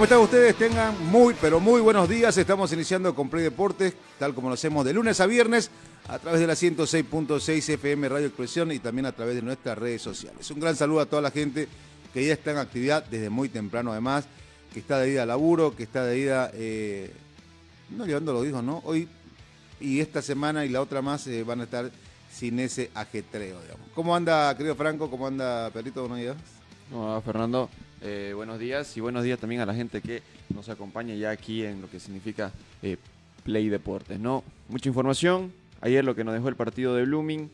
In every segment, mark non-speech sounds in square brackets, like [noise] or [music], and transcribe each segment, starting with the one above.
¿Cómo están ustedes? Tengan muy, pero muy buenos días. Estamos iniciando con Play Deportes, tal como lo hacemos de lunes a viernes, a través de la 106.6 FM Radio Expresión y también a través de nuestras redes sociales. Un gran saludo a toda la gente que ya está en actividad desde muy temprano, además, que está de ida a laburo, que está de ida, eh, no llevando los hijos, ¿no? Hoy y esta semana y la otra más eh, van a estar sin ese ajetreo, digamos. ¿Cómo anda, querido Franco? ¿Cómo anda, Perrito? Buenos días. ¿Cómo va, Fernando? Eh, buenos días y buenos días también a la gente que nos acompaña ya aquí en lo que significa eh, Play Deportes. ¿no? Mucha información. Ayer lo que nos dejó el partido de Blooming.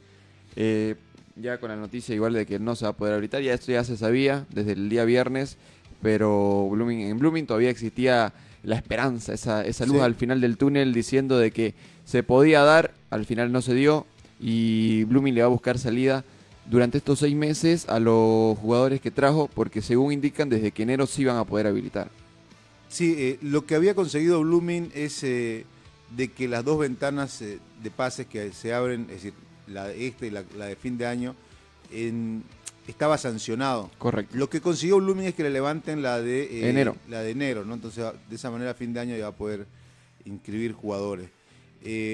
eh, ya con la noticia igual de que no se va a poder habilitar. Ya esto ya se sabía desde el día viernes. Pero Blooming, en Blooming todavía existía la esperanza, esa, esa luz Sí. al final del túnel diciendo de que se podía dar. Al final no se dio. Y Blooming le va a buscar salida durante estos seis meses a los jugadores que trajo, porque según indican, desde que enero sí van a poder habilitar. Sí, eh, lo que había conseguido Blooming es eh, de que las dos ventanas eh, de pases que se abren, es decir, la de este y la, la de fin de año, en- estaba sancionado. Correcto. Lo que consiguió Blooming es que le levanten la de Enero. La de enero, ¿no? Entonces, de esa manera, a fin de año ya va a poder inscribir jugadores.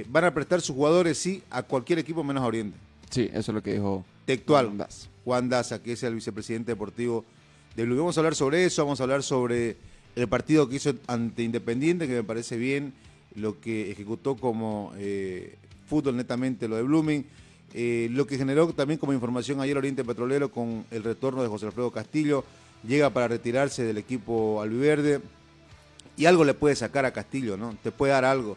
Van a prestar sus jugadores, sí, a cualquier equipo menos a Oriente. Sí, eso es lo que dijo Textual. Juan Das. Juan Daza, que es el vicepresidente deportivo de Blue. Vamos a hablar sobre eso, vamos a hablar sobre el partido que hizo ante Independiente, que me parece bien, lo que ejecutó como eh, fútbol netamente lo de Blooming, eh, lo que generó también como información ayer Oriente Petrolero con el retorno de José Alfredo Castillo, llega para retirarse del equipo albiverde y algo le puede sacar a Castillo, ¿no? Te puede dar algo.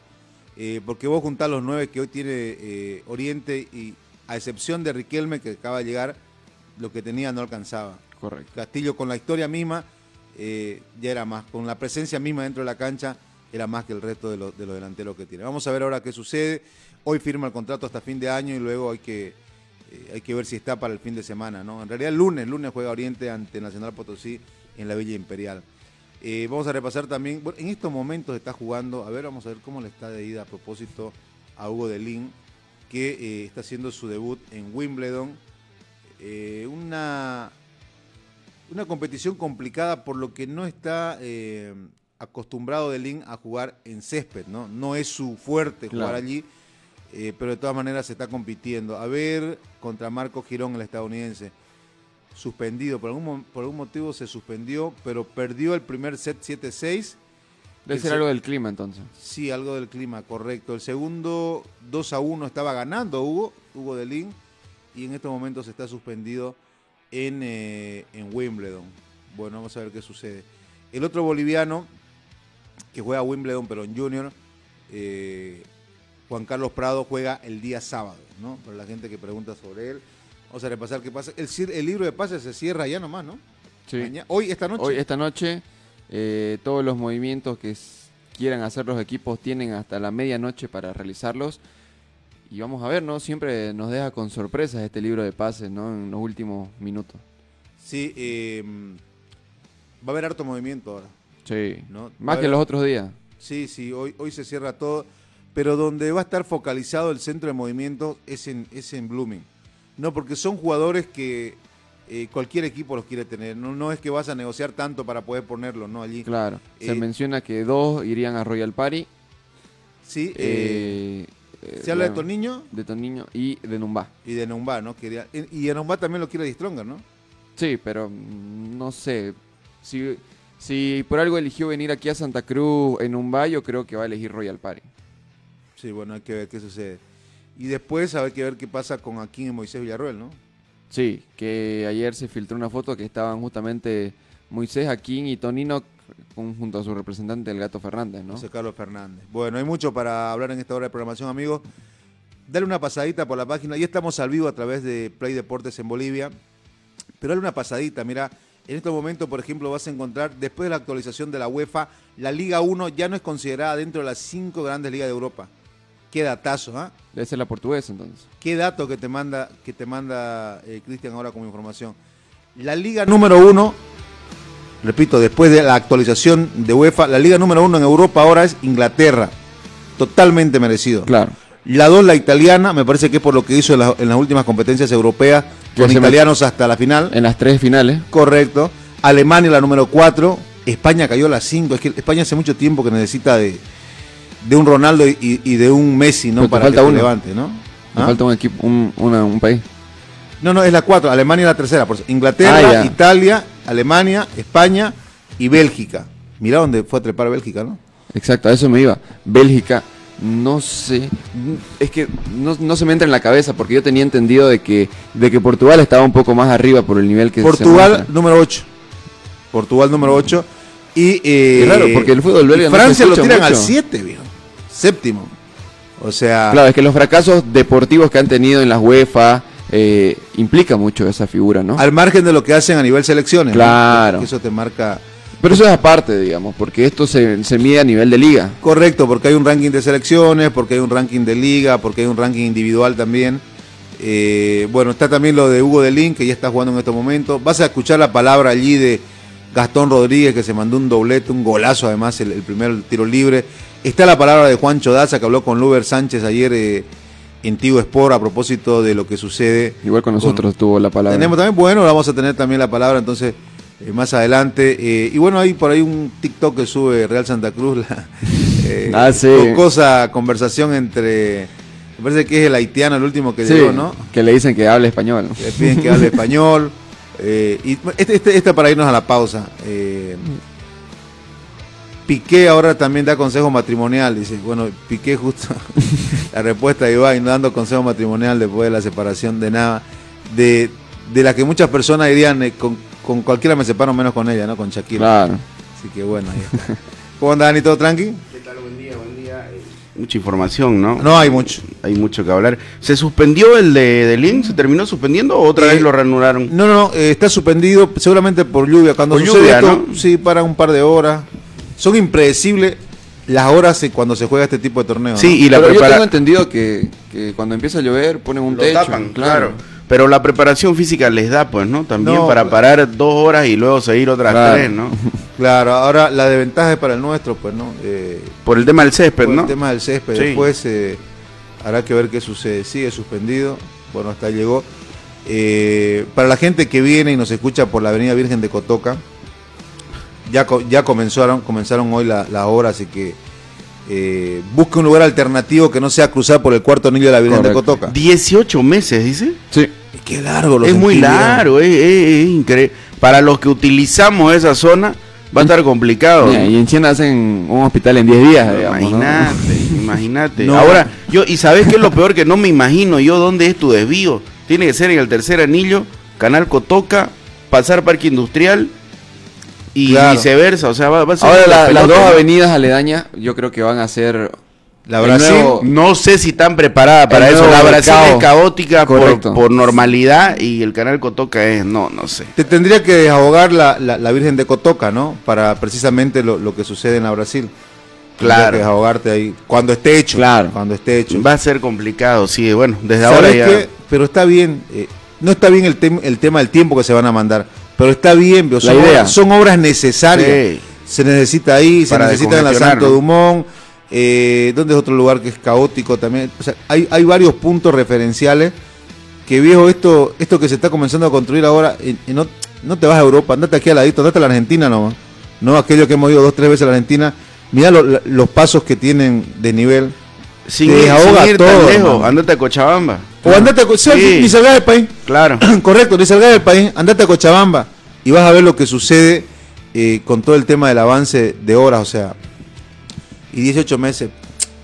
Eh, porque vos juntás los nueve que hoy tiene Oriente y a excepción de Riquelme que acaba de llegar, lo que tenía no alcanzaba. Correcto. Castillo con la historia misma eh, ya era más, con la presencia misma dentro de la cancha era más que el resto de, los- de los delanteros que tiene. Vamos a ver ahora qué sucede. Hoy firma el contrato hasta fin de año y luego hay que, eh, hay que ver si está para el fin de semana. ¿no? En realidad el lunes, el lunes juega Oriente ante Nacional Potosí en la Villa Imperial. Eh, vamos a repasar también, bueno, en estos momentos está jugando, a ver, vamos a ver cómo le está de ida a propósito a Hugo Delín, que eh, está haciendo su debut en Wimbledon. Eh, una, una competición complicada por lo que no está eh, acostumbrado Delín a jugar en césped, ¿no? No es su fuerte jugar allí, pero de todas maneras se está compitiendo. A ver, contra Marco Girón, el estadounidense suspendido, por algún, por algún motivo se suspendió, pero perdió el primer set 7-6. Debe ser se- algo del clima entonces. Sí, algo del clima, correcto. El segundo 2 a 1 estaba ganando Hugo, Hugo Delín, y en estos momentos está suspendido en, eh, en Wimbledon. Bueno, vamos a ver qué sucede. El otro boliviano que juega Wimbledon, pero en Junior, eh, Juan Carlos Prado juega el día sábado, ¿no? Para la gente que pregunta sobre él. Vamos a repasar qué pasa. El, libro de pases se cierra ya nomás, ¿no? Sí. Maña- Hoy, esta noche. Hoy, esta noche, eh, todos los movimientos que quieran hacer los equipos tienen hasta la medianoche para realizarlos. Y vamos a ver, ¿no? Siempre nos deja con sorpresas este libro de pases, ¿no? En los últimos minutos. Sí, eh, va a haber harto movimiento ahora. Sí. ¿no? Más que los otros días. Sí, sí, hoy, hoy se cierra todo, pero donde va a estar focalizado el centro de movimiento es en, es en Blooming. No, porque son jugadores que eh, cualquier equipo los quiere tener. No, no es que vas a negociar tanto para poder ponerlos, ¿no? Allí. Claro. Se Eh, menciona que dos irían a Royal Party. Sí, eh, se habla de Toniño De Toniño y de Numbá. y de Numbá, ¿no? Quería, y de Numbá también lo quiere Distronger, ¿no? Sí, pero mm, no sé. Si, si por algo eligió venir aquí a Santa Cruz en Numbá, yo creo que va a elegir Royal Party. Sí, bueno, hay que ver qué sucede. Y después hay que ver qué pasa con Aquín y Moisés Villarroel, ¿no? Sí, que ayer se filtró una foto que estaban justamente Moisés, Aquín y Tonino junto a su representante, el Gato Fernández, ¿no? José Carlos Fernández. Bueno, hay mucho para hablar en esta hora de programación, amigos. dale una pasadita por la página. Ya estamos al vivo a través de Play Deportes en Bolivia. Pero dale una pasadita, mira. En este momento, por ejemplo, vas a encontrar, después de la actualización de la UEFA, la Liga 1 ya no es considerada dentro de las cinco grandes ligas de Europa. Qué datazo, ¿ah? Debe ser la portuguesa entonces. Qué dato que te manda, que te manda eh, Cristian ahora como información. La liga número uno, repito, después de la actualización de UEFA, la liga número uno en Europa ahora es Inglaterra. Totalmente merecido. Claro. La dos, la italiana, me parece que es por lo que hizo en, la- en las últimas competencias europeas, con italianos hasta la final. En las tres finales. Correcto. Alemania la número 4. España cayó a la 5. Es que España hace mucho tiempo que necesita de, de un Ronaldo y, y de un Messi, ¿no? Pero Para falta que uno. levante, ¿no? ¿Ah? falta un equipo, un, una- un país. No, no, es la 4. Alemania es la tercera. por eso. Inglaterra, Ah. Italia, Alemania, España y Bélgica. Mirá dónde fue a trepar Bélgica, ¿no? Exacto, a eso me iba. Bélgica, no sé. Es que no, no se me entra en la cabeza porque yo tenía entendido de que, de que Portugal estaba un poco más arriba por el nivel que Portugal número 8. Portugal número 8. Y eh, porque el fútbol belga y no se Francia lo tiran al mucho. 7, viejo. Séptimo. O sea, Claro, es que los fracasos deportivos que han tenido en las UEFA eh, implica mucho esa figura, ¿no? al margen de lo que hacen a nivel selecciones. Claro. Eso te marca. Pero eso es aparte, digamos, porque esto se, se mide a nivel de liga. Correcto, porque hay un ranking de selecciones, porque hay un ranking de liga, porque hay un ranking individual también. Eh, bueno, está también lo de Hugo Delín, que ya está jugando en estos momentos. Vas a escuchar la palabra allí de Gastón Rodríguez, que se mandó un doblete, un golazo además, el, el primer tiro libre. Está la palabra de Juancho Daza, que habló con Luber Sánchez ayer eh, en Tigo Sport a propósito de lo que sucede. Igual con nosotros tuvo la palabra. Tenemos también, bueno, vamos a tener también la palabra entonces eh, más adelante. Eh, y bueno, hay por ahí un TikTok que sube Real Santa Cruz, la [laughs] eh, Ah, sí. jocosa conversación entre, me parece que es el haitiano el último que Sí, llegó, ¿no? que le dicen que hable español. Le piden que hable [laughs] español. eh, y este, este, este para irnos a la pausa. eh, Piqué ahora también da consejo matrimonial, dice. Bueno, Piqué justo [laughs] la respuesta de Ibai, no dando consejo matrimonial después de la separación de nada, de, de la que muchas personas dirían, eh, con, con cualquiera me separo menos con ella, ¿no? Con Shakira. Claro. Así que bueno, ahí está. ¿Cómo andan, Dani? ¿Todo tranqui? ¿Qué tal? Buen día, buen día. Eh, Mucha información, ¿no? No hay mucho. Hay mucho que hablar. ¿Se suspendió el de, de Link? ¿Se terminó suspendiendo o otra Eh, vez lo reanudaron? No, no, no, eh, está suspendido seguramente por lluvia. Cuando Por sucede lluvia, esto, ¿no? sí, para un par de horas. Son impredecibles las horas cuando se juega este tipo de torneos. Sí, ¿no? y la Pero yo tengo entendido que, que cuando empieza a llover ponen un Lo techo. tapan, claro. Pero la preparación física les da, pues, ¿no? También No, para parar dos horas y luego seguir otras Claro. tres, ¿no? [laughs] Claro, ahora la desventaja es para el nuestro, pues, ¿no? Eh, Por el tema del césped, por ¿no? el tema del césped. Sí. Después eh, habrá que ver qué sucede. Sigue suspendido. Bueno, hasta ahí llegó. Eh, para la gente que viene y nos escucha por la Avenida Virgen de Cotoca, ya, ya comenzaron, comenzaron hoy la, la hora, así que eh, busque un lugar alternativo que no sea cruzar por el cuarto anillo de la Virgen Correcto. de Cotoca. 18 meses, dice. Sí. Qué largo lo es muy largo, es, es- es increíble. Para los que utilizamos esa zona, va a estar complicado. Mira, y en China hacen un hospital en 10 días. Imagínate, [laughs] imagínate. No. Ahora, yo, y sabes qué es lo peor que no me imagino yo dónde es tu desvío. Tiene que ser en el tercer anillo, Canal Cotoca, pasar Parque Industrial y Claro. viceversa. O sea, va, va a ser Ahora la- las dos ¿no? avenidas aledañas yo creo que van a ser La el Brasil, nuevo- No sé si están preparadas para eso. La Brasil mercado. es caótica por, normalidad y el Canal Cotoca es, no, no sé. te tendría que desahogar la, la, la Virgen de Cotoca, ¿no? Para precisamente lo, lo que sucede en la Brasil. Tendría Claro. que desahogarte ahí. Cuando esté hecho. Claro. Cuando esté hecho. Va a ser complicado, sí. Bueno, desde ¿Sabes ahora ya. qué? Pero está bien. eh, no está bien el, tem- el tema del tiempo que se van a mandar. Pero está bien. La Son, idea. obras, son obras necesarias. Sí. Se necesita ahí, se necesita en la Santo. Dumont. Eh, ¿Dónde es otro lugar que es caótico también? O sea, hay, hay varios puntos referenciales que viejo esto esto que se está comenzando a construir ahora y- y no, no te vas a Europa andate aquí al ladito andate a la Argentina nomás no aquello que hemos ido dos tres veces a la Argentina mira lo- los pasos que tienen de nivel Sin, Te ir, sin ir tan todo, lejos, andate a Cochabamba. O andate a, sí, Sí. ni salgas del país Claro. [clears throat] correcto ni salgas del país andate a Cochabamba y vas a ver lo que sucede eh, con todo el tema del avance de horas o sea y 18 meses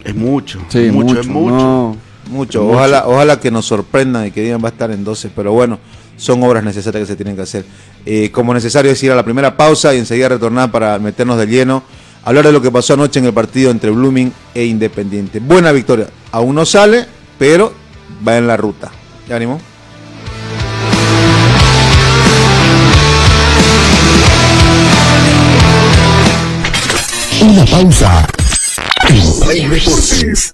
Es mucho. Sí, mucho, mucho. es mucho. no. Mucho. Mucho. Ojalá, ojalá que nos sorprendan y que digan va a estar en 12, pero bueno, son obras necesarias que se tienen que hacer. Eh, como necesario es ir a la primera pausa y enseguida retornar para meternos de lleno, hablar de lo que pasó anoche en el partido entre Blooming e Independiente. Buena victoria. Aún no sale, pero va en la ruta. ¿Ya venimos? Una pausa. En Play Deportes.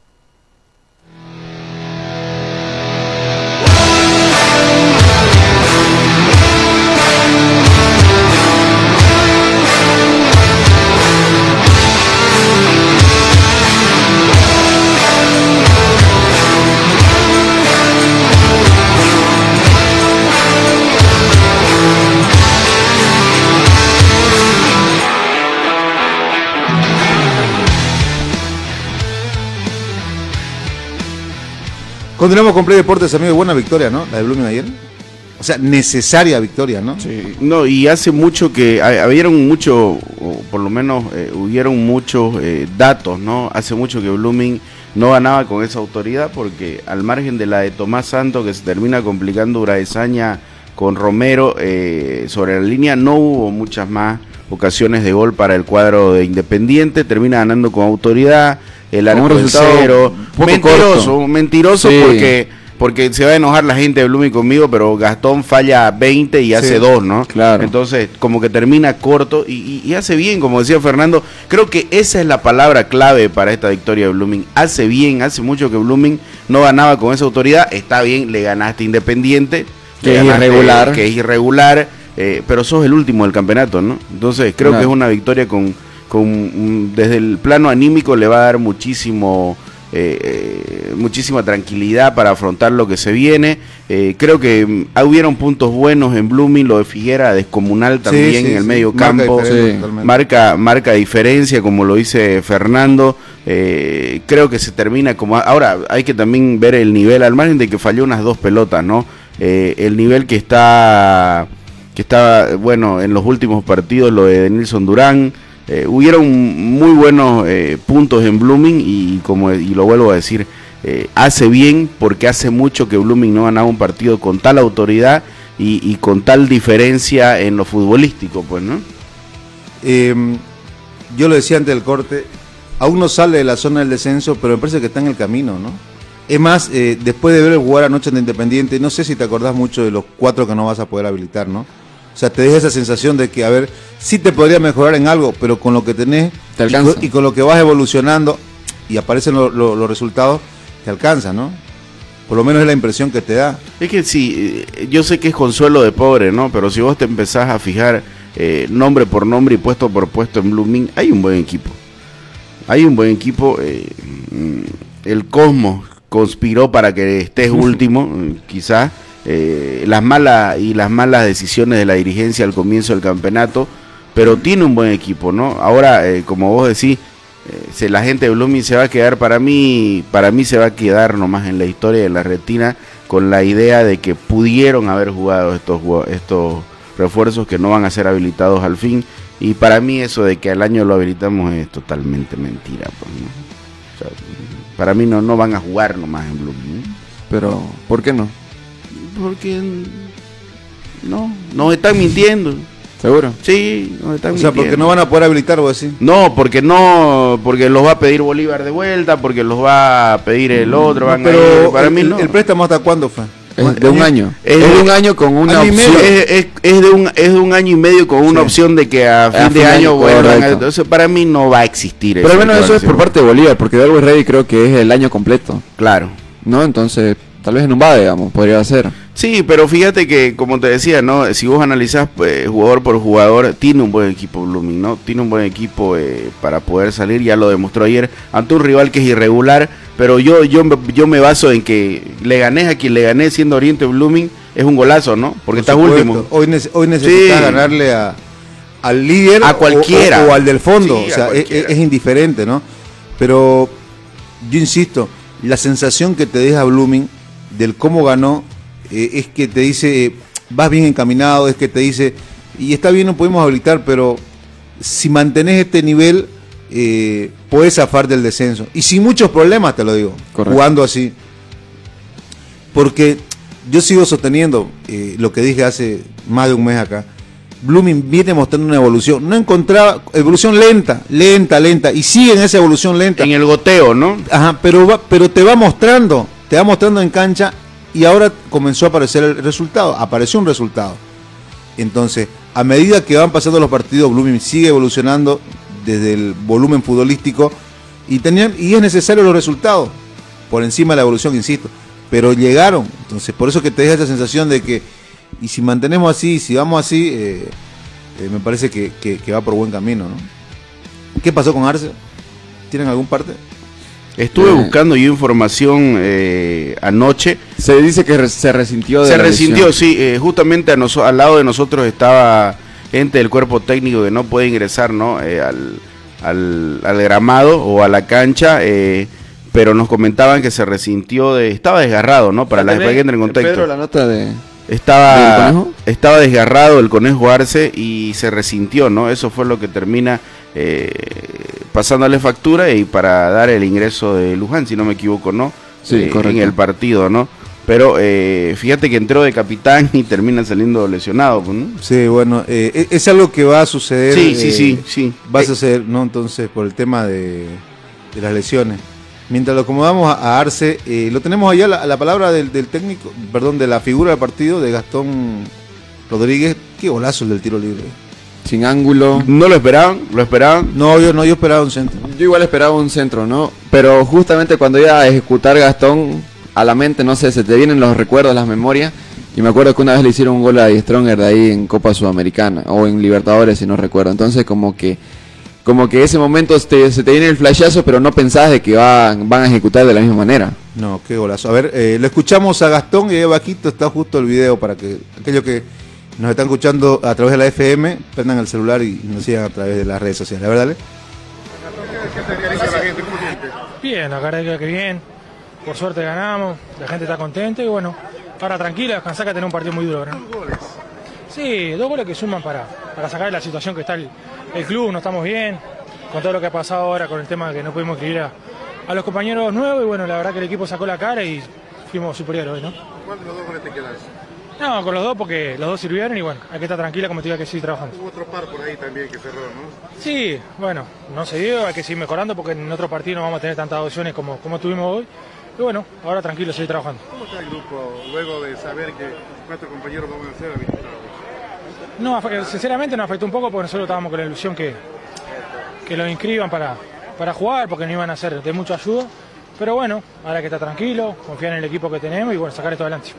Continuamos con Play Deportes, amigo. Buena victoria, ¿no? La de Blooming ayer. O sea, necesaria victoria, ¿no? Sí, no, y hace mucho que ha- habieron mucho, por lo menos eh, hubieron muchos eh, datos, ¿no? Hace mucho que Blooming no ganaba con esa autoridad porque al margen de la de Tomás Santo que se termina complicando Uraesaña con Romero eh, sobre la línea, no hubo muchas más ocasiones de gol para el cuadro de Independiente, termina ganando con autoridad, el un arco en resultado cero, un mentiroso, corto. mentiroso Sí. porque porque se va a enojar la gente de Blooming conmigo, pero Gastón falla 20 y hace Sí, dos, ¿no? claro. Entonces, como que termina corto y, y- y hace bien, como decía Fernando. Creo que esa es la palabra clave para esta victoria de Blooming. Hace bien, hace mucho que Blooming no ganaba con esa autoridad. Está bien, le ganaste Independiente. Que es irregular. Que es irregular, eh, pero sos el último del campeonato, ¿no? Entonces, creo Claro. que es una victoria con, con desde el plano anímico le va a dar muchísimo eh, eh, muchísima tranquilidad para afrontar lo que se viene. Eh, creo que mm, hubieron puntos buenos en Blooming, lo de Figuera descomunal también Sí, sí, en el sí. medio Marca campo. diferencia Sí. totalmente. Marca, marca diferencia, como lo dice Fernando. Eh, creo que se termina como. Ahora hay que también ver el nivel, al margen de que falló unas dos pelotas, ¿no? Eh, el nivel que está. Que está, bueno, en los últimos partidos, lo de Nilson Durán. Eh, hubieron muy buenos eh, puntos en Blooming y, como y lo vuelvo a decir, eh, hace bien porque hace mucho que Blooming no ganaba un partido con tal autoridad y, con tal diferencia en lo futbolístico, pues, ¿no? Eh, yo lo decía antes del corte, aún no sale de la zona del descenso, pero me parece que está en el camino, ¿no? Es más, eh, después de ver el jugar anoche ante Independiente, no sé si te acordás mucho de los cuatro que no vas a poder habilitar, ¿no? O sea, te deja esa sensación de que, a ver, sí te podría mejorar en algo, pero con lo que tenés Te y alcanza. con, y con lo que vas evolucionando y aparecen lo- lo- los resultados, te alcanza, ¿no? Por lo menos es la impresión que te da. Es que sí, eh, yo sé que es consuelo de pobre, ¿no? Pero si vos te empezás a fijar eh, nombre por nombre y puesto por puesto en Blooming, hay un buen equipo. Hay un buen equipo. eh, mm, el Cosmos conspiró para que estés [laughs] último, quizás. Eh, las malas y las malas decisiones de la dirigencia al comienzo del campeonato, pero tiene un buen equipo, ¿no? Ahora, eh, como vos decís, eh, la gente de Blooming se va a quedar para mí, para mí se va a quedar nomás en la historia de la retina con la idea de que pudieron haber jugado estos estos refuerzos que no van a ser habilitados al fin y para mí eso de que al año lo habilitamos es totalmente mentira, pues, ¿no? Para mí no no van a jugar nomás en Blooming. Pero, ¿por qué no? Porque no, nos están mintiendo. ¿Seguro? Sí, nos están O sea, porque mintiendo. no van a poder habilitar, vos decís. No, porque no, porque los va a pedir Bolívar de vuelta, porque los va a pedir el otro, van a pero ir- para el, mí el- no. el préstamo hasta cuándo fue? Es de un año. Es Es, de- un año con una opción. medio. Es, es- es de un, es de un año y medio con una Sí. opción de que a fin A de fin de año año, vuelvan. a-. Entonces, para mí no va a existir Pero al menos eso es por parte de Bolívar, porque de Always Ready creo que es el año completo, Claro. ¿no? Entonces, tal vez en un BADE, digamos, podría ser. Sí, pero fíjate que, como te decía, ¿no? Si vos analizás pues, jugador por jugador, tiene un buen equipo Blooming, ¿no? Tiene un buen equipo eh, para poder salir, ya lo demostró ayer, ante un rival que es irregular, pero yo, yo, me- yo me baso en que le gané a quien le gané siendo Oriente Blooming, es un golazo, ¿no? Porque Por estás último. Hoy, hoy necesitas Sí. ganarle a, al líder A o- cualquiera. O, o al del fondo. Sí, o sea, es, cualquiera. es indiferente, ¿no? Pero yo insisto, la sensación que te deja Blooming del cómo ganó eh, es que te dice, eh, vas bien encaminado, es que te dice, y está bien, no podemos habilitar, pero si mantenés este nivel, eh, puedes zafar del descenso. Y sin muchos problemas, te lo digo, Correcto. jugando así. Porque yo sigo sosteniendo lo que dije hace más de un mes acá. Blooming viene mostrando una evolución. No encontraba evolución lenta, lenta, lenta. Y sigue en esa evolución lenta. En el goteo, ¿no? Ajá, pero, va- pero te va mostrando, te va mostrando en cancha y ahora comenzó a aparecer el resultado. Apareció un resultado. Entonces, a medida que van pasando los partidos, Blooming sigue evolucionando desde el volumen futbolístico y, tenían, y es necesario los resultados por encima de la evolución, insisto. Pero llegaron. Entonces, por eso que te deja esa sensación de que, y si mantenemos así, si vamos así, eh, eh, me parece que, que- que va por buen camino. ¿no? ¿Qué pasó con Arce? ¿Tienen algún parte? Estuve Eh. buscando yo información eh, anoche. Se dice que re- se resintió de Se la resintió, lesión. sí. eh, justamente a noso- al lado de nosotros estaba gente del cuerpo técnico que no puede ingresar ¿no? Eh, al, al- al gramado o a la cancha, eh, pero nos comentaban que se resintió, de, estaba desgarrado, ¿no? Para, la, entre en contexto. Pedro, la nota de... Estaba, estaba desgarrado el conejo Arce y se resintió, ¿no? Eso fue lo que termina eh, pasándole factura y para dar el ingreso de Luján, si no me equivoco, ¿no? Sí, Eh, correcto. En el partido, ¿no? Pero eh, fíjate que entró de capitán y termina saliendo lesionado, ¿no? Sí, bueno, eh, e- es algo que va a suceder. Sí, sí, eh, sí, sí. Va a Eh, suceder, ¿no? Entonces, por el tema de, de las lesiones. Mientras lo acomodamos a, a Arce, eh, lo tenemos allá la, la palabra del, del técnico, perdón, de la figura del partido, de Gastón Rodríguez. Qué golazo el del tiro libre. Sin ángulo. ¿No lo esperaban? ¿Lo esperaban? No, yo no, yo esperaba un centro. Yo igual esperaba un centro, ¿no? Pero justamente cuando iba a ejecutar Gastón, a la mente, no sé, se te vienen los recuerdos, las memorias. Y me acuerdo que una vez le hicieron un gol a Stronger de ahí en Copa Sudamericana o en Libertadores, si no recuerdo. Entonces, como que como que ese momento te- se te viene el flashazo, pero no pensás de que van, van a ejecutar de la misma manera. No, qué golazo. A ver, eh, lo escuchamos a Gastón y ahí abajito está justo el video para que aquellos que nos están escuchando a través de la FM prendan el celular y nos sigan a través de las redes sociales. A ver, dale. Bien, la verdad que bien. Por suerte ganamos, la gente está contenta y bueno, ahora tranquila, descansar que tener un partido muy duro. ¿no? Sí, dos goles que suman para, para sacar de la situación que está el, el club, no estamos bien, con todo lo que ha pasado ahora con el tema de que no pudimos escribir a, a los compañeros nuevos y bueno, la verdad que el equipo sacó la cara y fuimos superiores hoy, ¿no? ¿Cuál de los dos goles te quedas? No, con los dos porque los dos sirvieron y bueno, hay que estar tranquila como te digo que seguir trabajando. Hubo otro par por ahí también que cerró, ¿no? Sí, bueno, no se dio, hay que seguir mejorando porque en otro partido no vamos a tener tantas opciones como, como tuvimos hoy. Y bueno, ahora tranquilo, seguir trabajando. ¿Cómo está el grupo luego de saber que cuatro compañeros van a ser habilitados? No, sinceramente nos afectó un poco porque nosotros estábamos con la ilusión que, que los inscriban para, para jugar porque no iban a ser de mucha ayuda. Pero bueno, ahora que estar tranquilo, confiar en el equipo que tenemos y bueno, sacar esto adelante.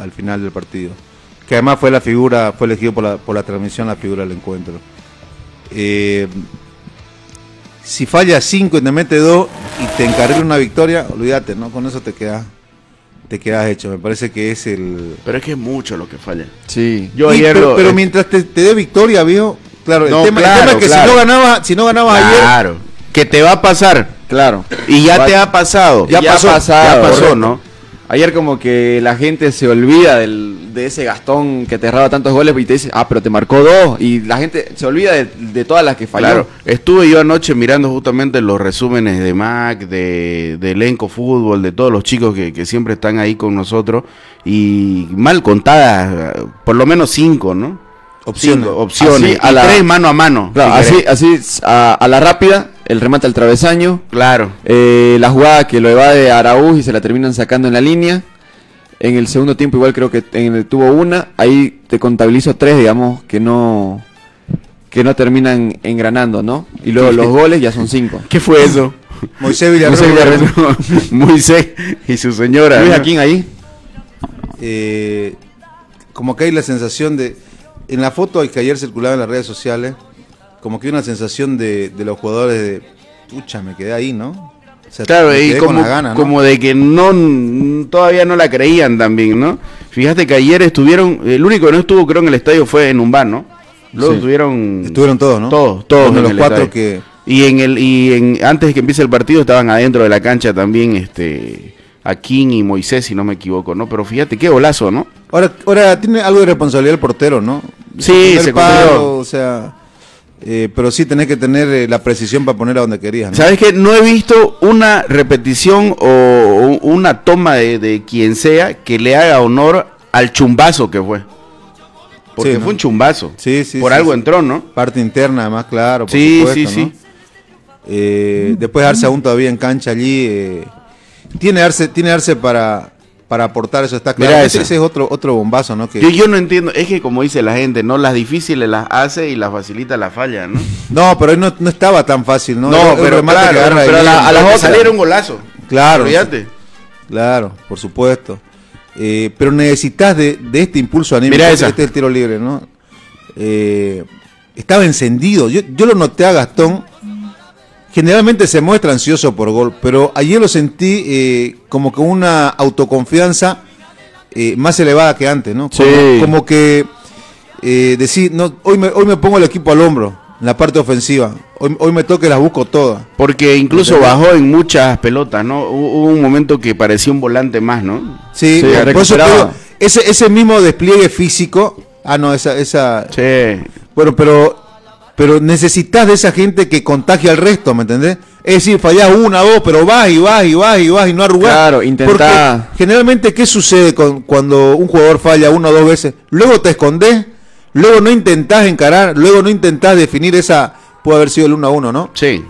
Al final del partido. Que además fue la figura, fue elegido por la, por la transmisión la figura del encuentro. Eh, si falla 5 y te mete 2 y te encarrila una victoria, olvídate, ¿no? Con eso te quedas, te quedas hecho. Me parece que es el. Pero es que es mucho lo que falla. Sí. Yo Y- ayer pero, lo- pero eh, mientras te, te dé victoria, viejo, claro, el, tema, el claro, tema es que claro. si no ganabas, si no ganabas ayer, Claro. Que te va a pasar. Claro. Y ya Va- te ha pasado. Ya pasó, Ya pasado, pasó, correcto. ¿no? Ayer como que la gente se olvida del, de ese Gastón que te erraba tantos goles y te dice, ah, pero te marcó dos. Y la gente se olvida de, de todas las que falló. Claro, estuve yo anoche mirando justamente los resúmenes de Mac, de, de Elenco Fútbol, de todos los chicos que, que siempre están ahí con nosotros y mal contadas, por lo menos cinco, ¿no? Opciones. Cinco opciones, Así, a la- tres mano a mano. Claro, si así, así a, a la rápida, el remate al travesaño. Claro. Eh, la jugada que lo evade Araúz y se la terminan sacando en la línea. En el segundo tiempo igual creo que en el- tuvo una. Ahí te contabilizo tres, digamos, que no que no terminan engranando, ¿no? Y luego [laughs] los goles ya son cinco. ¿Qué fue eso? [laughs] Moisés Villarreal. Moisés Villarreal. [laughs] Moisés y su señora. Luis. Aquín ahí. eh, como que hay la sensación de. En la foto que ayer circulaba en las redes sociales, como que una sensación de, de los jugadores de. Pucha, me quedé ahí, ¿no? O sea, Claro, y como, con la gana, ¿no? como de que no todavía no la creían también, ¿no? Fíjate que ayer estuvieron, el único que no estuvo creo en el estadio fue en un bar, ¿no? Luego Sí. estuvieron Estuvieron todos, ¿no? todos, todos en los cuatro estadio. que. Y en el y en antes de que empiece el partido estaban adentro de la cancha también este Akin y Moisés, si no me equivoco, ¿no? Pero fíjate qué golazo, ¿no? Ahora, ahora tiene algo de responsabilidad el portero, ¿no? Sí, se confundió. o sea, eh, pero sí tenés que tener eh, la precisión para poner a donde querías. ¿no? ¿Sabes qué? No he visto una repetición o, o una toma de, de quien sea que le haga honor al chumbazo que fue. Porque Sí, ¿no? fue un chumbazo. Sí, sí. Por sí, algo sí. entró, ¿no? Parte interna, además, claro. Por Sí, supuesto, sí, ¿no? sí. Eh, después Arce aún todavía en cancha allí. eh, tiene Arce, tiene Arce para, para aportar, eso está claro. Ese, es otro, otro bombazo, ¿no? Que, Yo, yo no entiendo, es que como dice la gente, ¿no? Las difíciles las hace y las facilita las falla, ¿no? no, pero hoy no, no estaba tan fácil, ¿no? No, pero claro, pero a, la- a las otras salieron golazo. Claro, Fíjate. Claro, por supuesto. Eh, pero necesitas de, de este impulso anímico. Mira esa. este es el tiro libre, ¿no? Eh, estaba encendido. Yo, yo lo noté a Gastón. Generalmente se muestra ansioso por gol, pero ayer lo sentí eh, como que una autoconfianza eh, más elevada que antes, ¿no? Como, Sí. como que eh, decir, no, hoy me, hoy me pongo el equipo al hombro, en la parte ofensiva. Hoy, hoy me toque las busco todas. Porque incluso bajó en muchas pelotas, ¿no? Hubo hubo un momento que parecía un volante más, ¿no? Sí, Sí, por eso ese, ese mismo despliegue físico. Ah, no, esa. esa Sí. Bueno, pero, pero necesitas de esa gente que contagie al resto, ¿me entendés? Es decir, fallás una, dos, pero vas y vas y vas y vas y no arrugás. Claro, intentá- Porque generalmente, ¿qué sucede con, cuando un jugador falla una o dos veces? Luego te escondés, luego no intentás encarar, luego no intentás definir esa. Puede haber sido el uno a uno, ¿no? Sí.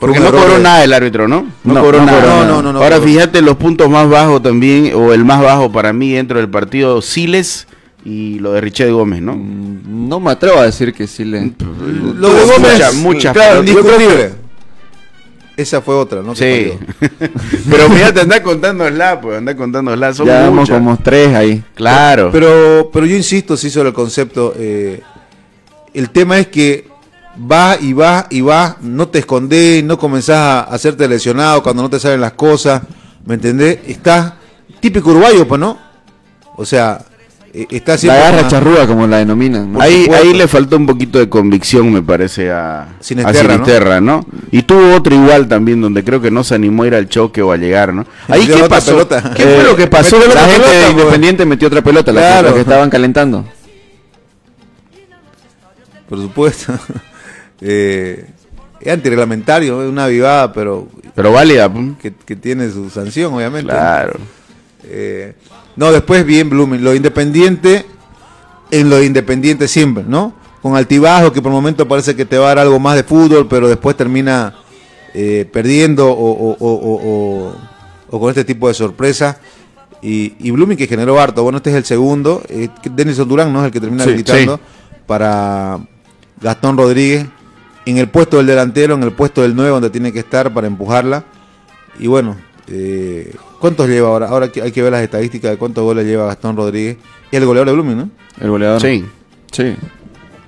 Porque no cobró de- nada el árbitro, ¿no? No, No, cobró no nada. No, no, no Ahora fíjate los puntos más bajos también, o el más bajo para mí dentro del partido, Siles y lo de Richard Gómez, ¿no? Mm, No me atrevo a decir que sí le. Lo de Gómez, Muchas, muchas, claro, indiscutible. [laughs] Esa fue otra, ¿no? Sí. [laughs] Pero fíjate, anda contándola, pues anda contándola. Son ya vamos muchas. como tres ahí. Claro. Pero, pero yo insisto, sí, sobre el concepto. eh, el tema es que vas y vas y vas, no te escondés, no comenzás a hacerte lesionado cuando no te salen las cosas, ¿me entendés? Estás típico uruguayo, pues, ¿no? O sea, eh, La garra con- charrúa, como la denominan. ¿no? Ahí, ahí le faltó un poquito de convicción, me parece, a Sinisterra, a Sinisterra, ¿no? Y tuvo otro igual también, donde creo que no se animó a ir al choque o a llegar, ¿no? Ahí, ¿qué pasó? pelota. ¿Qué fue lo que pasó? La gente pelota, pues. Independiente metió otra pelota, la que- la que estaban calentando. Por supuesto. [laughs] eh, es antirreglamentario, es una vivada, pero Pero válida, que tiene su sanción, obviamente. claro. Eh, no, después bien Blooming. Lo independiente, en lo independiente siempre, ¿no? Con altibajo, que por momento parece que te va a dar algo más de fútbol, pero después termina eh, perdiendo o, o- o- o- o- o con este tipo de sorpresa. Y, y Blooming que generó harto. Bueno, este es el segundo. Eh, Denison Durán, ¿no? Es el que termina Sí, sí. para Gastón Rodríguez. En el puesto del delantero, en el puesto del 9, donde tiene que estar para empujarla. Y bueno, eh, ¿cuántos lleva ahora? Ahora que hay que ver las estadísticas de cuántos goles lleva Gastón Rodríguez. Y el goleador de Blooming, ¿no? El goleador. Sí. Sí.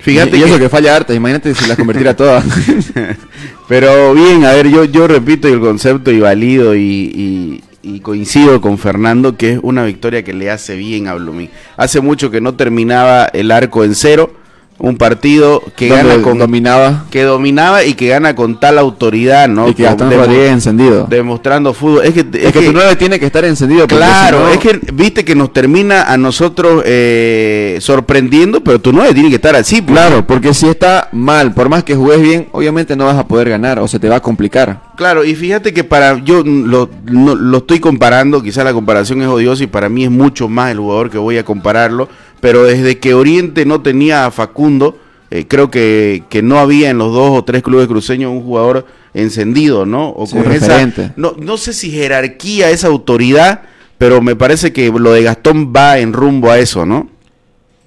Fíjate y, y que- eso que falla harta, imagínate si las convirtiera todas. [laughs] Pero bien, a ver, yo, yo repito el concepto y valido y, y- y coincido con Fernando que es una victoria que le hace bien a Blooming. Hace mucho que no terminaba el arco en cero, un partido que Donde gana con dominaba que dominaba y que gana con tal autoridad, ¿no? y que Gastón Rodríguez encendido. demostrando fútbol. Es que, es es que, que- tu 9 tiene que estar encendido. Claro, es que viste que nos termina a nosotros eh, sorprendiendo, pero tu 9 tiene que estar así. pues. Claro, porque si está mal, por más que juegues bien, obviamente no vas a poder ganar o se te va a complicar. Claro, y fíjate que para yo lo, no- lo estoy comparando, quizá la comparación es odiosa y para mí es mucho más el jugador que voy a compararlo, pero desde que Oriente no tenía a Facundo, eh, creo que, que no había en los dos o tres clubes cruceños un jugador encendido, ¿no? O Sí. con esa, no, no sé si jerarquía, esa autoridad, pero me parece que lo de Gastón va en rumbo a eso, ¿no?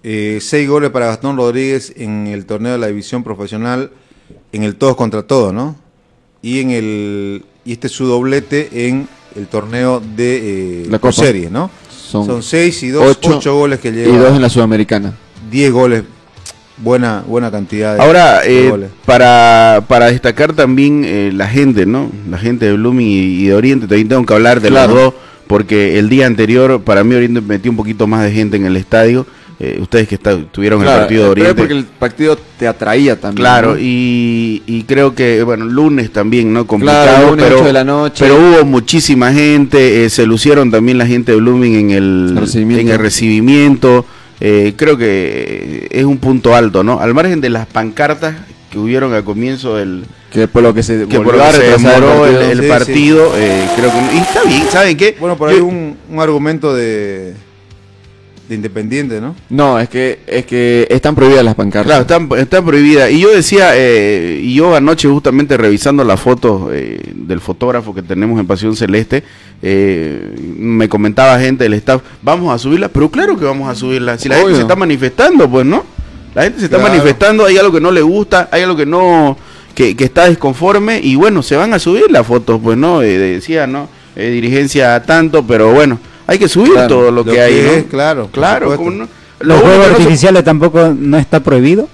Eh, seis goles para Gastón Rodríguez en el torneo de la división profesional, en el todos contra todos, ¿no? Y en el y este es su doblete en el torneo de eh, La Copa. series, ¿no? Son, Son, seis y dos, ocho ocho, goles que y lleva. dos en la Sudamericana. Diez goles, buena buena cantidad. De, Ahora, eh, goles. para, para destacar también eh, la gente, ¿no? La gente de Blooming y, y de Oriente, también tengo que hablar de Claro. los dos, porque el día anterior, para mí, Oriente metió un poquito más de gente en el estadio. Eh, ustedes que está- tuvieron el partido de pero es Oriente. porque el partido te atraía también. Claro, ¿no? y, y creo que, bueno, lunes también, ¿no? Complicado, Claro, lunes, pero, ocho de la noche. pero hubo muchísima gente, eh, se lucieron también la gente de Blooming en el Recibimiento. en el recibimiento. eh, creo que es un punto alto, ¿no? Al margen de las pancartas que hubieron al comienzo del que por lo que se que por lo que se demoró el, partido. el Sí, partido, eh, creo que y está bien, ¿saben qué? Bueno, por Yo- ahí un, un argumento de, de Independiente, ¿no? No, es que es que están prohibidas las pancartas. Claro, están, están prohibidas. Y yo decía, eh, y yo anoche justamente revisando las fotos eh, del fotógrafo que tenemos en Pasión Celeste, eh, me comentaba gente del staff, vamos a subirla, pero claro que vamos a subirla. Si la gente se está manifestando, pues no. La gente se está Claro. manifestando, hay algo que no le gusta, hay algo que no, que, que está desconforme, y bueno, se van a subir las fotos, pues no, Eh, decía, ¿no? Eh, dirigencia tanto, pero bueno, hay que subir Claro, todo lo, lo que hay, ¿no? claro, Claro, supuesto. ¿cómo no? ¿Los juegos no se- artificiales tampoco no está prohibido?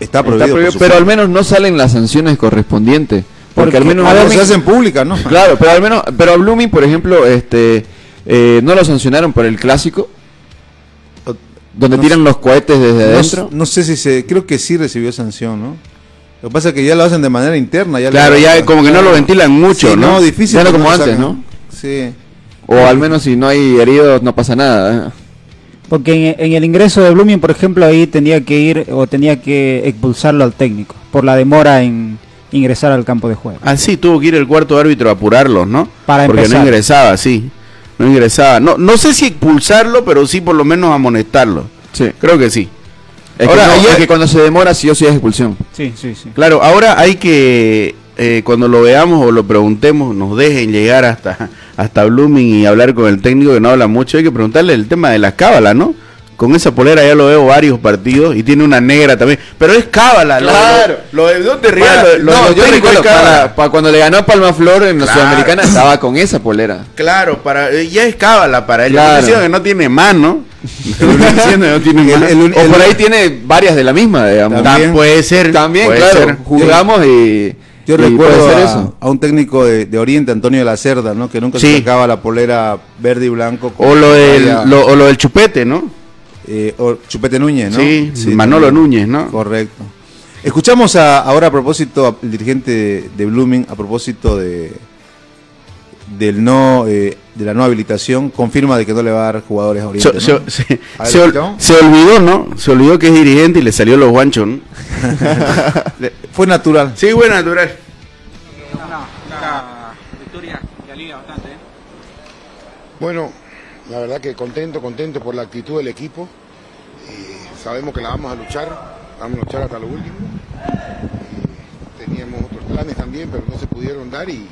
Está prohibido. pero al menos no salen las sanciones correspondientes. Porque, al menos a ver, se Blooming- hacen públicas, ¿no? Claro, pero al menos pero a Blooming, por ejemplo, este eh, no lo sancionaron por el clásico donde No tiran sé- los cohetes desde No, adentro. no sé si se. Creo que sí recibió sanción, ¿no? Lo que pasa es que ya lo hacen de manera interna. Ya Claro, ya como que no lo ventilan mucho, Sí, ¿no? difícil. Ya no como antes. ¿no? Sí. O al menos si no hay heridos no pasa nada. ¿eh? Porque en, en el ingreso de Blooming, por ejemplo, ahí tenía que ir o tenía que expulsarlo al técnico por la demora en ingresar al campo de juego. Ah, sí, tuvo que ir el cuarto árbitro a apurarlos, ¿no? Para Porque empezar. no ingresaba, sí. No ingresaba. No, no sé si expulsarlo, pero sí por lo menos amonestarlo. Sí. Creo que sí. Es, Ahora, que, no, ayer- es que cuando se demora sí o sí es expulsión. Sí, sí, sí. Claro, ahora hay que, eh, cuando lo veamos o lo preguntemos, nos dejen llegar hasta, hasta Blooming y hablar con el técnico que no habla mucho. Hay que preguntarle el tema de las cábalas, ¿no? Con esa polera ya lo veo varios partidos y tiene una negra también. Pero es cábala, Claro. Lo, de, te rías, lo no, yo recuerdo cábala. para, para cuando le ganó a Palma Flor en la Claro. Sudamericana estaba con esa polera. Claro, para eh, ya es cábala para ellos. Claro. Que no tiene mano. [laughs] Estoy diciendo que no tiene El- mano. el- O por ahí tiene varias de la misma, digamos. También. Ta- puede ser. También, puede claro, ser. jugamos y, Yo y recuerdo puede ser a, eso. a un técnico de, de Oriente, Antonio de la Cerda, ¿no? Que nunca Sí. se sacaba la polera verde y blanco. O lo, del, lo, o lo del chupete, ¿no? eh, o Chupete Núñez, ¿no? Sí, Manolo también. Núñez, ¿no? Correcto. Escuchamos a- ahora a propósito, el dirigente de, de Blooming, a propósito de del no eh, de la no habilitación, confirma de que no le va a dar jugadores a Oriente. Se, ¿no? se- se- A ver, se ol- ¿escuchamos? se olvidó, ¿no? Se olvidó que es dirigente y le salió los guanchos, [laughs] Fue natural. Sí, buen natural. Bueno, la verdad que contento, contento por la actitud del equipo. Y sabemos que la vamos a luchar, vamos a luchar hasta lo último. Y teníamos otros planes también, pero no se pudieron dar y,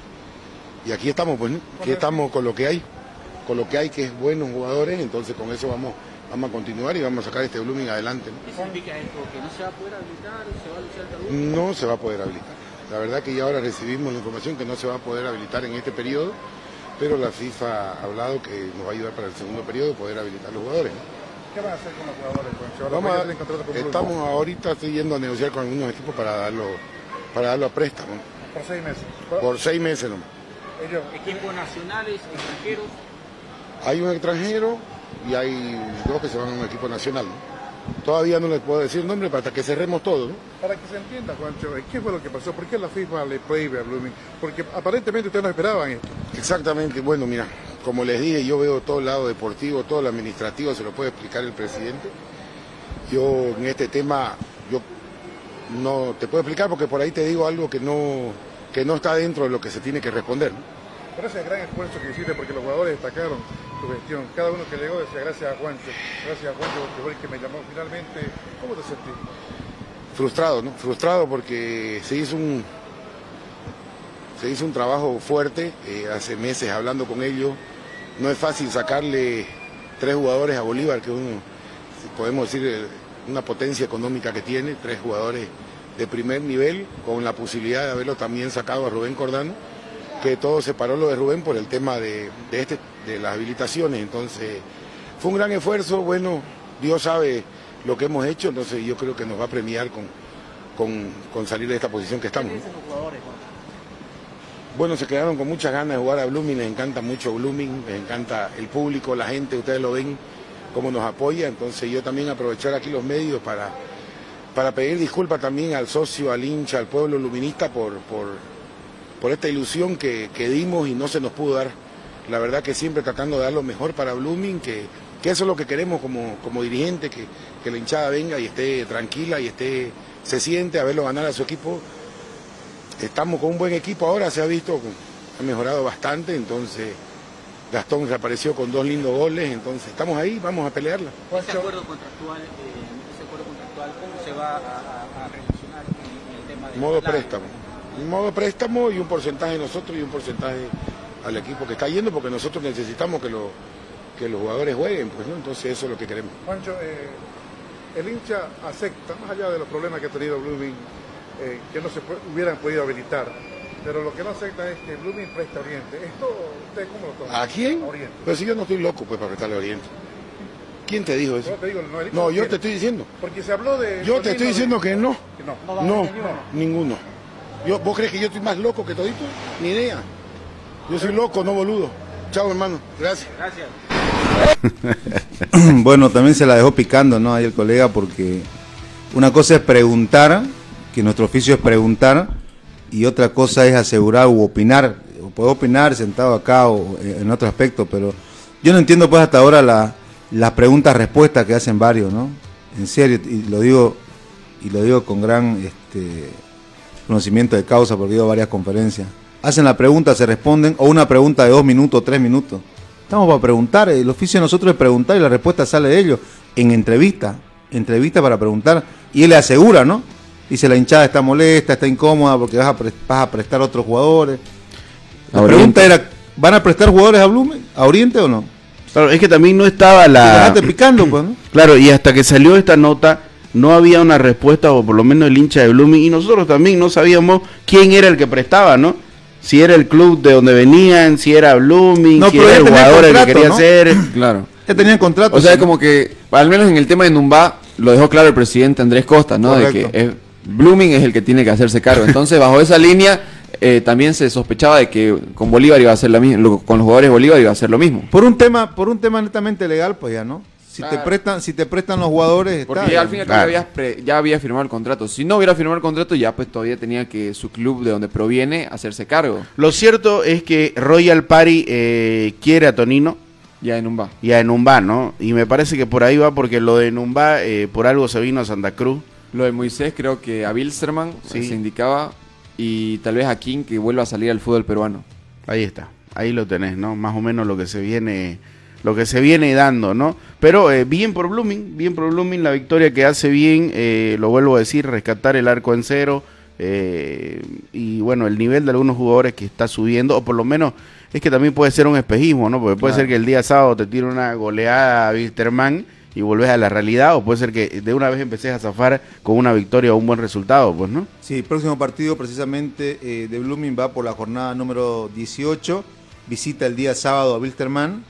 y aquí estamos, pues, ¿no? aquí estamos con lo que hay, con lo que hay que es buenos jugadores, entonces con eso vamos, vamos a continuar y vamos a sacar este Blooming adelante. ¿no? No se va a poder habilitar. La verdad que ya ahora recibimos la información que no se va a poder habilitar en este periodo, pero la FIFA ha hablado que nos va a ayudar para el segundo periodo poder habilitar los jugadores. ¿no? ¿Qué van a hacer con los jugadores? Concho? Ahora Vamos a- tienen contrato con Blooming. estamos ahorita estoy yendo a negociar con algunos equipos para darlo, para darlo a préstamo. Por seis meses. Por seis meses nomás. Equipos nacionales, extranjeros. Hay un extranjero y hay dos que se van a un equipo nacional. ¿no? Todavía no les puedo decir el nombre hasta que cerremos todo. ¿no? para que se entienda, Juancho, ¿qué fue lo que pasó? ¿Por qué la FIFA le prohíbe a Blooming? Porque aparentemente ustedes no esperaban esto. Exactamente, bueno, mira, como les dije, yo veo todo el lado deportivo, todo lo administrativo, se lo puede explicar el presidente. Yo en este tema, yo no te puedo explicar porque por ahí te digo algo que no, que no está dentro de lo que se tiene que responder. Pero ese gran esfuerzo que hiciste porque los jugadores destacaron tu gestión. Cada uno que llegó decía gracias a Juancho, gracias a Juancho porque fue el que me llamó finalmente. ¿Cómo te sentís? Frustrado, ¿no? Frustrado porque se hizo un, se hizo un trabajo fuerte, eh, hace meses hablando con ellos. No es fácil sacarle tres jugadores a Bolívar, que es uno, podemos decir, eh, una potencia económica que tiene, tres jugadores de primer nivel, con la posibilidad de haberlo también sacado a Rubén Cordano, que todo se paró lo de Rubén por el tema de, de este, de las habilitaciones. Entonces, fue un gran esfuerzo, bueno, Dios sabe lo que hemos hecho, entonces yo creo que nos va a premiar con, con, con salir de esta posición que estamos. ¿no? Bueno, se quedaron con muchas ganas de jugar a Blooming, les encanta mucho Blooming, les encanta el público, la gente, ustedes lo ven, cómo nos apoya, entonces yo también aprovechar aquí los medios para, para pedir disculpas también al socio, al hincha, al pueblo luminista por, por, esta ilusión que, que dimos y no se nos pudo dar. La verdad que siempre tratando de dar lo mejor para Blooming, que, que eso es lo que queremos como, como dirigente, que, que la hinchada venga y esté tranquila y esté, se siente a verlo ganar a su equipo estamos con un buen equipo ahora, se ha visto, ha mejorado bastante, entonces Gastón reapareció con dos lindos goles, entonces estamos ahí, vamos a pelearla. Ese acuerdo contractual, eh, ese acuerdo contractual, ¿cómo se va a, a- a relacionar en el tema de Modo préstamo. Un modo préstamo y un porcentaje nosotros y un porcentaje al equipo que está yendo, porque nosotros necesitamos que, lo- que los jugadores jueguen, pues, ¿no? Entonces eso es lo que queremos. Juancho, eh, el hincha acepta, más allá de los problemas que ha tenido Blooming, eh, que no se pu- hubieran podido habilitar, pero lo que no acepta es que Blooming preste a Oriente. ¿Esto usted cómo lo toma? ¿A quién? A Oriente. Pues si yo no estoy loco pues para prestarle a Oriente. ¿Quién te dijo eso? No, te digo, no, el hincha No, no yo quiere. te estoy diciendo. Porque se habló de... Yo te estoy diciendo que no. que no. No, ninguno. Yo, ¿Vos crees que yo estoy más loco que todito? Ni idea. Yo soy loco, no boludo. Chao, hermano. Gracias. Gracias. [coughs] bueno, también se la dejó picando, ¿no? Ahí el colega, porque una cosa es preguntar, que nuestro oficio es preguntar, y otra cosa es asegurar u opinar. O Puedo opinar sentado acá o en otro aspecto, pero yo no entiendo pues hasta ahora la- las preguntas-respuestas que hacen varios, ¿no? En serio, y lo digo, y lo digo con gran este, conocimiento de causa, porque he ido a varias conferencias. Hacen la pregunta, se responden, o una pregunta de dos minutos, tres minutos. Estamos para preguntar, el oficio de nosotros es preguntar y la respuesta sale de ellos en entrevista, entrevista para preguntar. Y él le asegura, ¿no? Dice, la hinchada está molesta, está incómoda porque vas a, pre- vas a prestar a otros jugadores. La A pregunta Oriente. era, ¿van a prestar jugadores a Blumen, a Oriente o no? Claro, es que también no estaba la... dejaste picando, pues, ¿no? [clears throat] Claro, y hasta que salió esta nota, no había una respuesta, o por lo menos el hincha de Blooming, y nosotros también no sabíamos quién era el que prestaba, ¿no? Si era el club de donde venían, si era Blooming, No, si era el jugador el que quería ¿no? ser. [clears throat] Claro. Ya tenían contrato. O sea, como que, al menos en el tema de Numba, lo dejó claro el presidente Andrés Costa, ¿no? De que es- Blooming es el que tiene que hacerse cargo. Entonces, bajo esa línea, eh, también se sospechaba de que con Bolívar iba a hacer lo mismo, con los jugadores de Bolívar iba a hacer lo mismo. Por un tema, por un tema netamente legal, pues ya, ¿no? Si te prestan, si te prestan los jugadores, está, Porque ya al fin y al cabo Claro. ya, habías ya había firmado el contrato. Si no hubiera firmado el contrato, ya pues todavía tenía que su club de donde proviene hacerse cargo. Lo cierto es que Royal Party eh, quiere a Tonino Ya en Numba. y a Enumba, ¿no? Y me parece que por ahí va, porque lo de Enumba eh, por algo se vino a Santa Cruz. Lo de Moisés, creo que a Bilsterman Sí. se indicaba y tal vez a King que vuelva a salir al fútbol peruano. Ahí está, ahí lo tenés, ¿no? Más o menos lo que se viene, lo que se viene dando, ¿no? Pero eh, bien por Blooming, bien por Blooming, la victoria que hace bien, eh, lo vuelvo a decir, rescatar el arco en cero eh, y bueno, el nivel de algunos jugadores que está subiendo, o por lo menos es que también puede ser un espejismo, ¿no? Porque puede Claro. ser que el día sábado te tire una goleada a Wisterman y volvés a la realidad, o puede ser que de una vez empecés a zafar con una victoria o un buen resultado, pues, ¿no? Sí, el próximo partido precisamente eh, de Blooming va por la jornada número 18. Visita el día sábado a Wilterman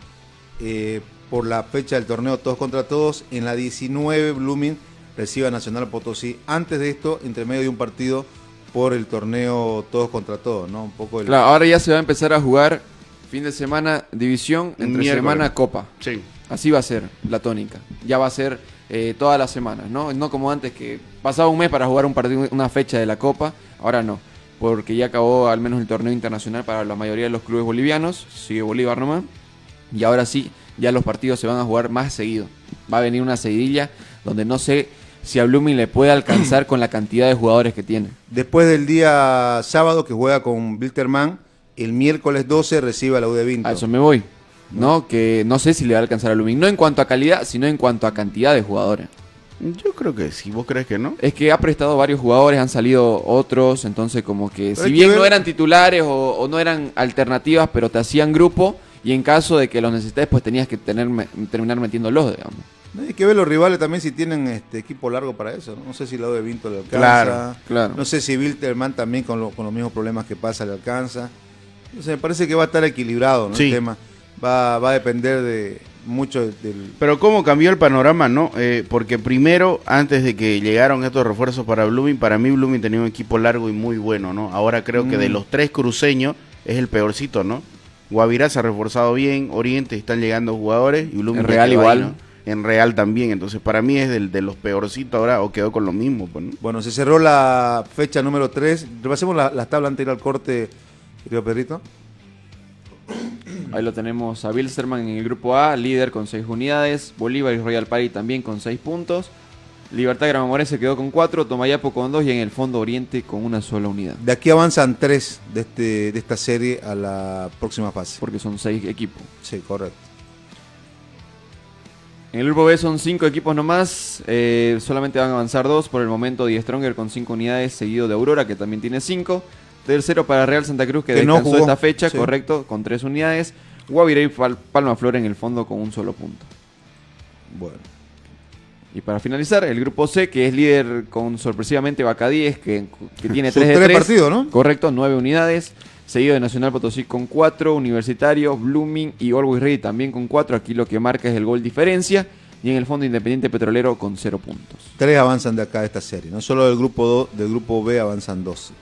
eh, por la fecha del torneo Todos contra Todos. En la 19 Blooming recibe a Nacional Potosí. Antes de esto, entre medio de un partido por el torneo Todos contra Todos, ¿no? Un poco el... Claro, ahora ya se va a empezar a jugar fin de semana división, entre semana copa. Sí. Así va a ser la tónica. Ya va a ser eh, todas las semanas, ¿no? No como antes que pasaba un mes para jugar un partido, una fecha de la Copa, ahora no. Porque ya acabó al menos el torneo internacional para la mayoría de los clubes bolivianos, sigue Bolívar nomás. Y ahora sí, ya los partidos se van a jugar más seguido. Va a venir una seguidilla donde no sé si a Blooming le puede alcanzar con la cantidad de jugadores que tiene. Después del día sábado que juega con Wilterman, el miércoles 12 recibe a la U de Vinto. A eso me voy. ¿No? Que no sé si le va a alcanzar a Blooming. No en cuanto a calidad, sino en cuanto a cantidad de jugadores. Yo creo que sí, ¿vos crees que no? Es que ha prestado varios jugadores, han salido otros, entonces como que Pero si que bien ver- no eran titulares o, o no eran alternativas, pero te hacían grupo y en caso de que los necesites, pues tenías que tener, me- terminar metiéndolos, digamos. Hay que ver los rivales también si tienen este equipo largo para eso. No, sé si el lado de Vinto le alcanza. Claro, claro. No sé si Wilterman también con, lo- con los mismos problemas que pasa le alcanza. No sé, me parece que va a estar equilibrado ¿no? Sí. el tema. Va, va a depender de mucho del... Pero cómo cambió el panorama, ¿no? Eh, porque primero, antes de que llegaron estos refuerzos para Blooming, para mí Blooming tenía un equipo largo y muy bueno, ¿no? Ahora creo que de Mm. los tres cruceños es el peorcito, ¿no? Guavirá se ha reforzado bien, Oriente están llegando jugadores y Blooming En Real igual. ¿no? En Real también, entonces para mí es del, de los peorcitos ahora o quedó con lo mismo, pues, ¿no? Bueno, se cerró la fecha número 3. Repasemos la- las tablas antes de ir al corte, querido Perrito. Ahí lo tenemos a Bilsterman en el grupo A, líder con 6 unidades. Bolívar y Royal Party también con 6 puntos. Libertad Gramamoré se quedó con 4, Tomayapo con 2 y en el fondo Oriente con una sola unidad. De aquí avanzan tres de, este, de esta serie a la próxima fase. Porque son 6 equipos. Sí, correcto. En el grupo B son 5 equipos nomás. eh, solamente van a avanzar 2. Por el momento, Die Stronger con 5 unidades, seguido de Aurora, que también tiene 5. Tercero para Real Santa Cruz, que, Que no descansó jugó, esta fecha, sí. correcto, con 3 unidades. Guavirá y Pal- Palma Flor en el fondo con un solo punto. Bueno. Y para finalizar, el grupo C, que es líder con sorpresivamente Bacadíes, que, que tiene [laughs] Sus 3 de tres 3. partidos, ¿no? Correcto, 9 unidades. Seguido de Nacional Potosí con 4, Universitario, Blooming y Always Ready también con 4. Aquí lo que marca es el gol diferencia. Y en el fondo Independiente Petrolero con 0 puntos. Tres avanzan de acá de esta serie. No solo del grupo, do- del grupo B avanzan dos.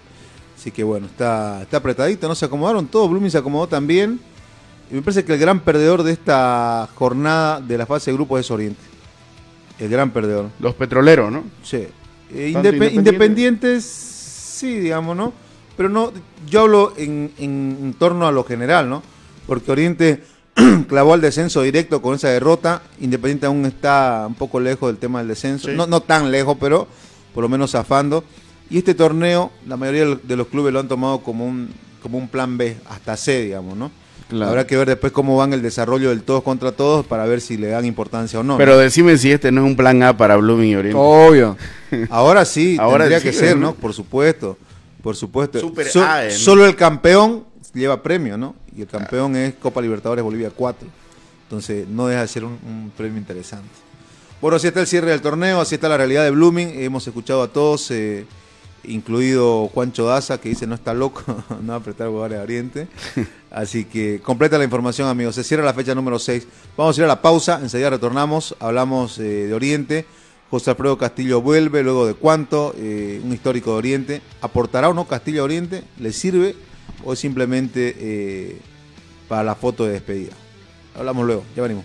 Así que bueno, está, está apretadito, no se acomodaron todos. Blooming se acomodó también. Y me parece que el gran perdedor de esta jornada de la fase de grupos es Oriente. El gran perdedor. Los petroleros, ¿no? Sí. Eh, independientes, sí, digamos, ¿no? Pero no, yo hablo en, en- en torno a lo general, ¿no? Porque Oriente [clears throat] clavó al descenso directo con esa derrota. Independiente aún está un poco lejos del tema del descenso. Sí. No, no tan lejos, pero por lo menos zafando. Y este torneo, la mayoría de los clubes lo han tomado como un, como un plan B, hasta C, digamos, ¿no? Claro. Habrá que ver después cómo van el desarrollo del todos contra todos para ver si le dan importancia o no. Pero ¿no? decime si este no es un plan A para Blooming y Oriente. Obvio. [laughs] Ahora sí, Ahora tendría sí, que ser, ¿no? ¿no? Por supuesto, por supuesto. Super So- A, ¿no? Solo el campeón lleva premio, ¿no? Y el campeón es Copa Libertadores Bolivia 4. Entonces no deja de ser un, un premio interesante. Bueno, así está el cierre del torneo, así está la realidad de Blooming. Hemos escuchado a todos, eh, incluido Juancho Daza, que dice no está loco, [laughs] no va a apretar jugadores de Oriente. [laughs] Así que completa la información, amigos. Se cierra la fecha número 6. Vamos a ir a la pausa, enseguida retornamos, hablamos eh, de Oriente. José Alfredo Castillo vuelve, luego de cuánto, eh, un histórico de Oriente. ¿Aportará o no Castillo a Oriente? ¿Le sirve o es simplemente eh, para la foto de despedida? Hablamos luego, ya venimos.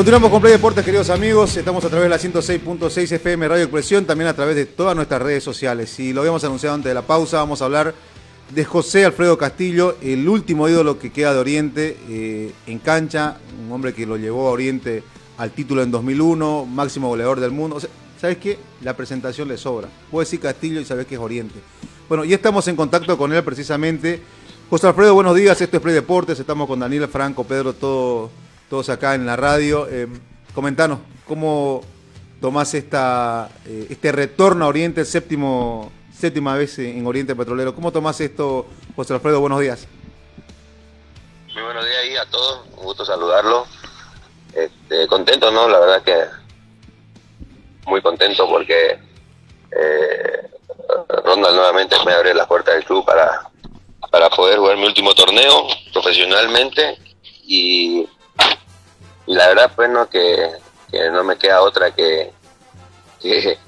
Continuamos con Play Deportes, queridos amigos. Estamos a través de la 106.6 FM Radio Expresión, también a través de todas nuestras redes sociales. Y lo habíamos anunciado antes de la pausa, vamos a hablar de José Alfredo Castillo, el último ídolo que queda de Oriente eh, en cancha, un hombre que lo llevó a Oriente al título en 2001, máximo goleador del mundo. ¿Sabes qué? La presentación le sobra. Puedes decir Castillo y sabes que es Oriente. Bueno, ya estamos en contacto con él precisamente. José Alfredo, buenos días. Esto es Play Deportes. Estamos con Daniel, Franco, Pedro, todo, todos acá en la radio. Eh, comentanos, ¿cómo tomás esta, eh, este retorno a Oriente, séptimo, séptima vez en Oriente Petrolero? ¿Cómo tomás esto, José Alfredo? Buenos días. Muy buenos días ahí a todos, un gusto saludarlo. Este, contento, ¿no? La verdad que muy contento porque eh, Ronda nuevamente me abre las puertas del club para, para poder jugar mi último torneo profesionalmente y, y la verdad pues no que, que no me queda otra que, que,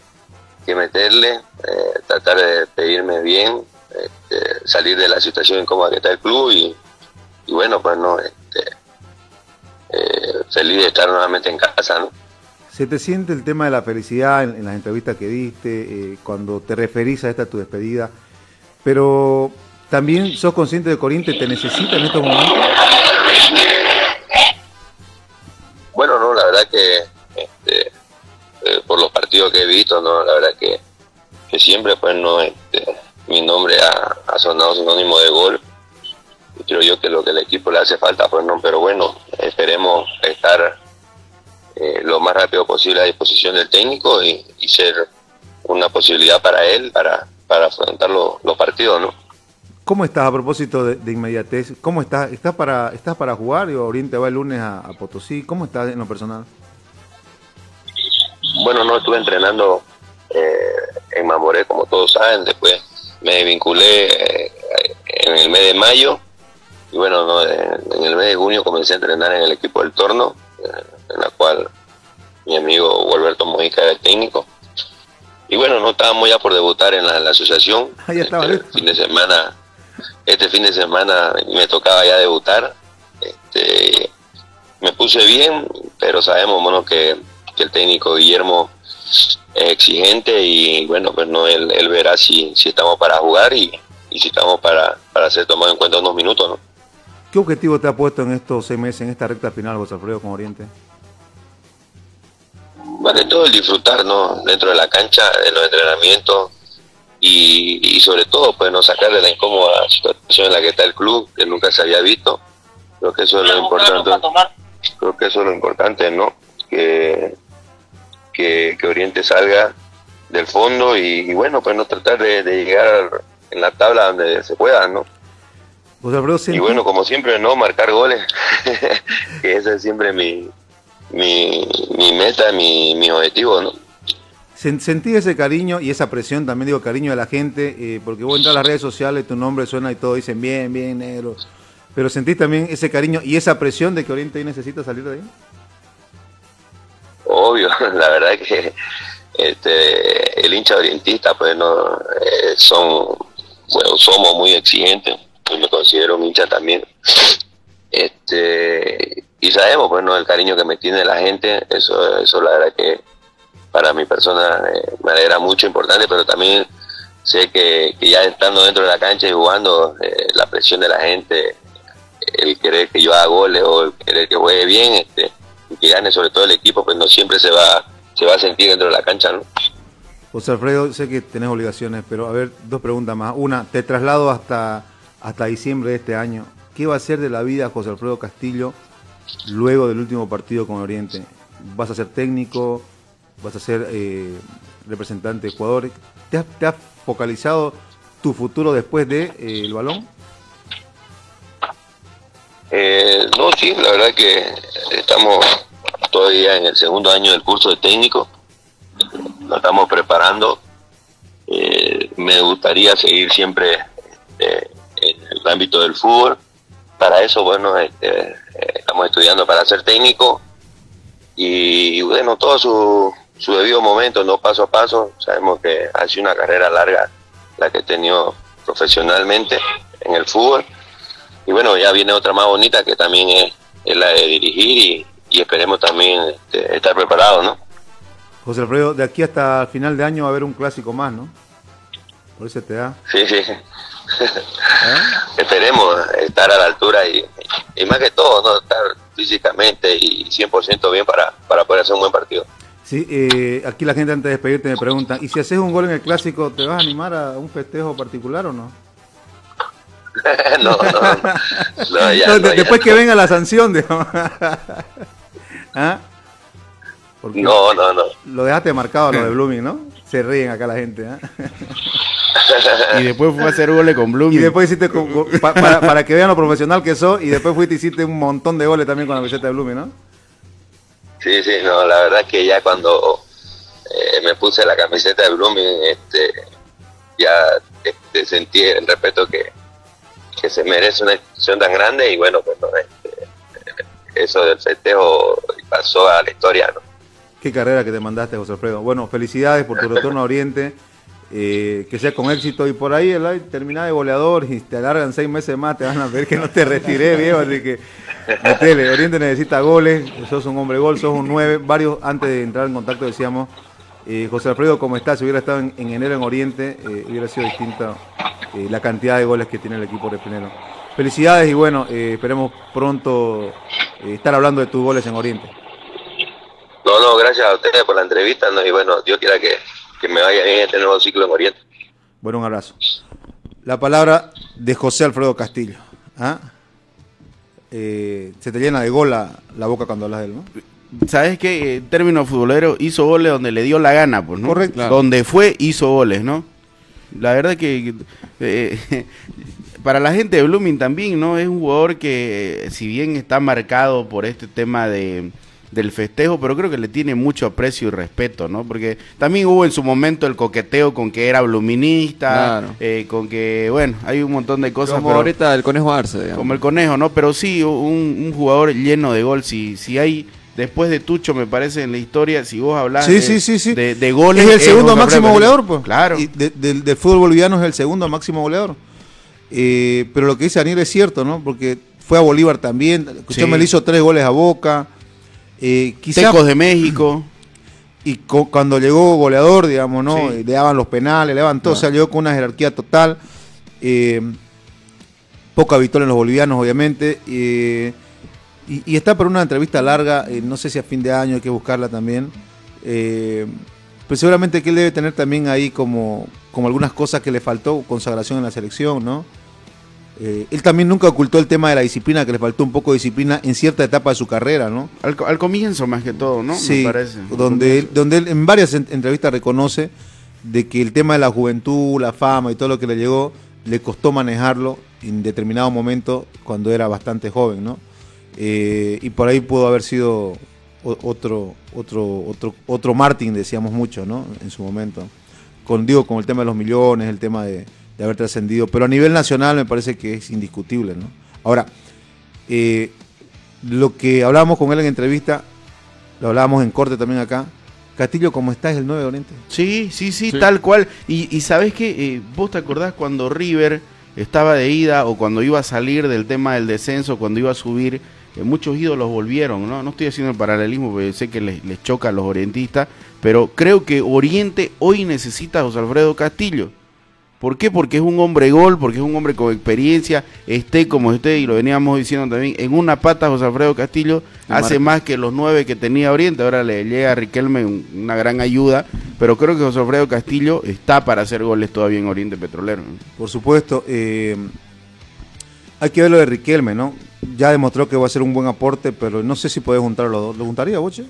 que meterle, eh, tratar de pedirme bien, este, salir de la situación incómoda que está el club y, y bueno pues no este, eh, feliz de estar nuevamente en casa ¿no? ¿Se te siente el tema de la felicidad en, las entrevistas que diste, eh, cuando te referís a esta tu despedida? Pero también sos consciente de que Oriente te necesita en estos momentos. Bueno, no, la verdad que este, eh, por los partidos que he visto, no, la verdad que, que siempre pues no este, mi nombre ha, sonado sinónimo de gol. Y creo yo que lo que el equipo le hace falta, pues no, pero bueno, esperemos estar eh, lo más rápido posible a disposición del técnico y, ser una posibilidad para él para, para afrontar lo- los partidos, ¿no? ¿Cómo estás a propósito de, de inmediatez? ¿Cómo estás? ¿Estás para, estás para jugar? Digo, Oriente va el lunes a, a Potosí. ¿Cómo estás en lo personal? Bueno, no estuve entrenando eh, en Mamoré, como todos saben, después me vinculé eh, en el mes de mayo y bueno, no, en el mes de junio comencé a entrenar en el equipo del Torno, eh, en la cual mi amigo Alberto Mojica era el técnico. Y bueno, no estábamos ya por debutar en la, en la asociación. [laughs] Ahí estaba, Este fin de semana, este fin de semana me tocaba ya debutar. Este, me puse bien, pero sabemos bueno, que, que el técnico Guillermo es exigente y bueno, pues no, él, él verá si, si estamos para jugar y, y si estamos para, para ser tomados en cuenta unos minutos, ¿no? ¿Qué objetivo te ha puesto en estos seis meses, en esta recta final, José Alfredo, con Oriente? Que todo el disfrutar, ¿no? Dentro de la cancha, de los entrenamientos y, y sobre todo, pues, no sacar de la incómoda situación en la que está el club, que nunca se había visto. Creo que eso es lo importante. Creo que eso es lo importante, ¿no? Que, que, que Oriente salga del fondo y, y bueno, pues no tratar de, de llegar en la tabla donde se pueda, ¿no? Y bueno, como siempre, ¿no? Marcar goles, [laughs] que ese es siempre mi, mi, mi meta, mi, mi objetivo, ¿no? Sen- sentí ese cariño y esa presión, también digo cariño de la gente, eh, porque vos entras a las redes sociales, tu nombre suena y todo, dicen bien, bien, negro. Pero sentís también ese cariño y esa presión de que Oriente ahí necesita salir de ahí. Obvio, [laughs] la verdad que este, el hincha orientista, pues no, eh, son, bueno, somos muy exigentes, yo me considero un hincha también. Este, y sabemos, pues no, el cariño que me tiene la gente, eso, eso la verdad que para mi persona eh, me alegra mucho, importante, pero también sé que, que ya estando dentro de la cancha y jugando, eh, la presión de la gente, el querer que yo haga goles o el querer que juegue bien, este, y que gane sobre todo el equipo, pues no siempre se va, se va a sentir dentro de la cancha, ¿no? José Alfredo, sé que tenés obligaciones, pero a ver, dos preguntas más. Una, te traslado hasta, hasta diciembre de este año. ¿Qué va a ser de la vida José Alfredo Castillo luego del último partido con Oriente? ¿Vas a ser técnico? ¿Vas a ser eh, representante de Ecuador? ¿Te has, te has focalizado tu futuro después del de, eh, el balón? Eh, no, sí, la verdad que estamos todavía en el segundo año del curso de técnico, nos estamos preparando. Eh, me gustaría seguir siempre eh, en el ámbito del fútbol. Para eso, bueno, este, eh, estamos estudiando para ser técnico y, bueno, todo su, su debido momento, no paso a paso. Sabemos que ha sido una carrera larga la que he tenido profesionalmente en el fútbol y bueno, ya viene otra más bonita que también es, es la de dirigir y, y esperemos también este, estar preparados, ¿no? José Alfredo, de aquí hasta final de año va a haber un clásico más, ¿no? Por ese te da. Sí, sí. Esperemos estar a la altura y, y más que todo, ¿no? Estar físicamente y 100% bien para, para poder hacer un buen partido. Sí, eh, aquí la gente antes de despedirte me pregunta, ¿y si haces un gol en el clásico, te vas a animar a un festejo particular o no? [laughs] no, no, no, ya, [laughs] No, no, de- ya después no. que venga la sanción, digamos. [laughs] ¿Ah? Porque No, no, no. Lo dejaste marcado a lo de Blooming, ¿no? Se ríen acá la gente, ¿ah? Y después fue a hacer goles con Blooming. Y después hiciste, con- con- pa- para, para que vean lo profesional que sos, y después fuiste y hiciste un montón de goles también con la camiseta de Blooming, ¿no? Sí, sí, no, la verdad es que ya cuando eh, me puse la camiseta de Blooming, este, ya sentí el respeto que, que se merece una institución tan grande y bueno, pues no, este, eso del festejo pasó a la historia, ¿no? Qué carrera que te mandaste, José Alfredo. Bueno, felicidades por tu retorno a Oriente. eh, que sea con éxito y por ahí el terminar de goleador y te alargan seis meses más, te van a ver que no te retiré, viejo, así que metele, Oriente necesita goles, sos un hombre gol, sos un 9, varios antes de entrar en contacto decíamos, eh, José Alfredo, ¿cómo estás? Si hubiera estado en, en enero en Oriente, eh, hubiera sido distinta eh, la cantidad de goles que tiene el equipo de Pinelo. Felicidades y bueno, esperemos pronto estar hablando de tus goles en Oriente. No, no, gracias a ustedes por la entrevista, ¿no? y bueno, Dios quiera que, que me vaya bien este nuevo ciclo en Oriente. Bueno, un abrazo. La palabra de José Alfredo Castillo. ¿ah? Eh, se te llena de gol la, la boca cuando hablas de él, ¿no? ¿Sabes qué? En términos futboleros, hizo goles donde le dio la gana, pues, ¿no? Correcto. Claro. Donde fue, hizo goles, ¿no? La verdad que eh, [laughs] para la gente de Blooming también, ¿no? Es un jugador que, eh, si bien está marcado por este tema de del festejo, pero creo que le tiene mucho aprecio y respeto, ¿no? Porque también hubo en su momento el coqueteo con que era bluminista, Claro. eh, con que, bueno, hay un montón de cosas. Como pero- ahorita el Conejo Arce, digamos. como el conejo, ¿no? Pero sí, un, un jugador lleno de gol. Si, si hay, después de Tucho, me parece, en la historia, si vos hablas Sí, de, sí, sí, sí. de, de goles. es el segundo máximo goleador, pues. Claro. Y de- del, del fútbol boliviano es el segundo máximo goleador. Eh, pero lo que dice Daniel es cierto, ¿no? Porque fue a Bolívar también. Escuchame, Sí. le hizo tres goles a Boca. Eh, quizá- Tecos de México. [clears throat] y cuando llegó goleador, digamos, ¿no? Sí. Eh, Le daban los penales, le daban todo, o sea, llegó con una jerarquía total. eh, poca victoria en los bolivianos, obviamente. eh, y, y está por una entrevista larga, eh, no sé si a fin de año hay que buscarla también. eh, pero seguramente que él debe tener también ahí como, como algunas cosas que le faltó, consagración en la selección, ¿no? Eh, él también nunca ocultó el tema de la disciplina, que le faltó un poco de disciplina en cierta etapa de su carrera, ¿no? Al, co- al comienzo, más que todo, ¿no? Sí, Me parece. donde él, donde él en varias en- entrevistas reconoce de que el tema de la juventud, la fama y todo lo que le llegó, le costó manejarlo en determinado momento cuando era bastante joven, ¿no? Eh, y por ahí pudo haber sido otro, otro, otro, otro Martin, decíamos mucho, ¿no? En su momento. Con, digo, con el tema de los millones, el tema de, de haber trascendido. Pero a nivel nacional me parece que es indiscutible, ¿no? Ahora, eh, lo que hablábamos con él en entrevista, lo hablábamos en corte también acá. Castillo, ¿cómo está? Es el 9 de Oriente. Sí, sí, sí, Sí. tal cual. Y, y sabes que vos te acordás cuando River estaba de ida o cuando iba a salir del tema del descenso, cuando iba a subir, eh, muchos ídolos volvieron, ¿no? No estoy haciendo el paralelismo porque sé que les, les choca a los orientistas, pero creo que Oriente hoy necesita a José Alfredo Castillo. ¿Por qué? Porque es un hombre gol, porque es un hombre con experiencia, esté como esté, y lo veníamos diciendo también, en una pata José Alfredo Castillo Y hace marca. más que los nueve que tenía Oriente, ahora le llega a Riquelme un- una gran ayuda, pero creo que José Alfredo Castillo está para hacer goles todavía en Oriente Petrolero. Por supuesto. eh, hay que ver lo de Riquelme, ¿no? Ya demostró que va a ser un buen aporte, pero no sé si puede juntar a los dos. ¿Lo juntaría, Boche?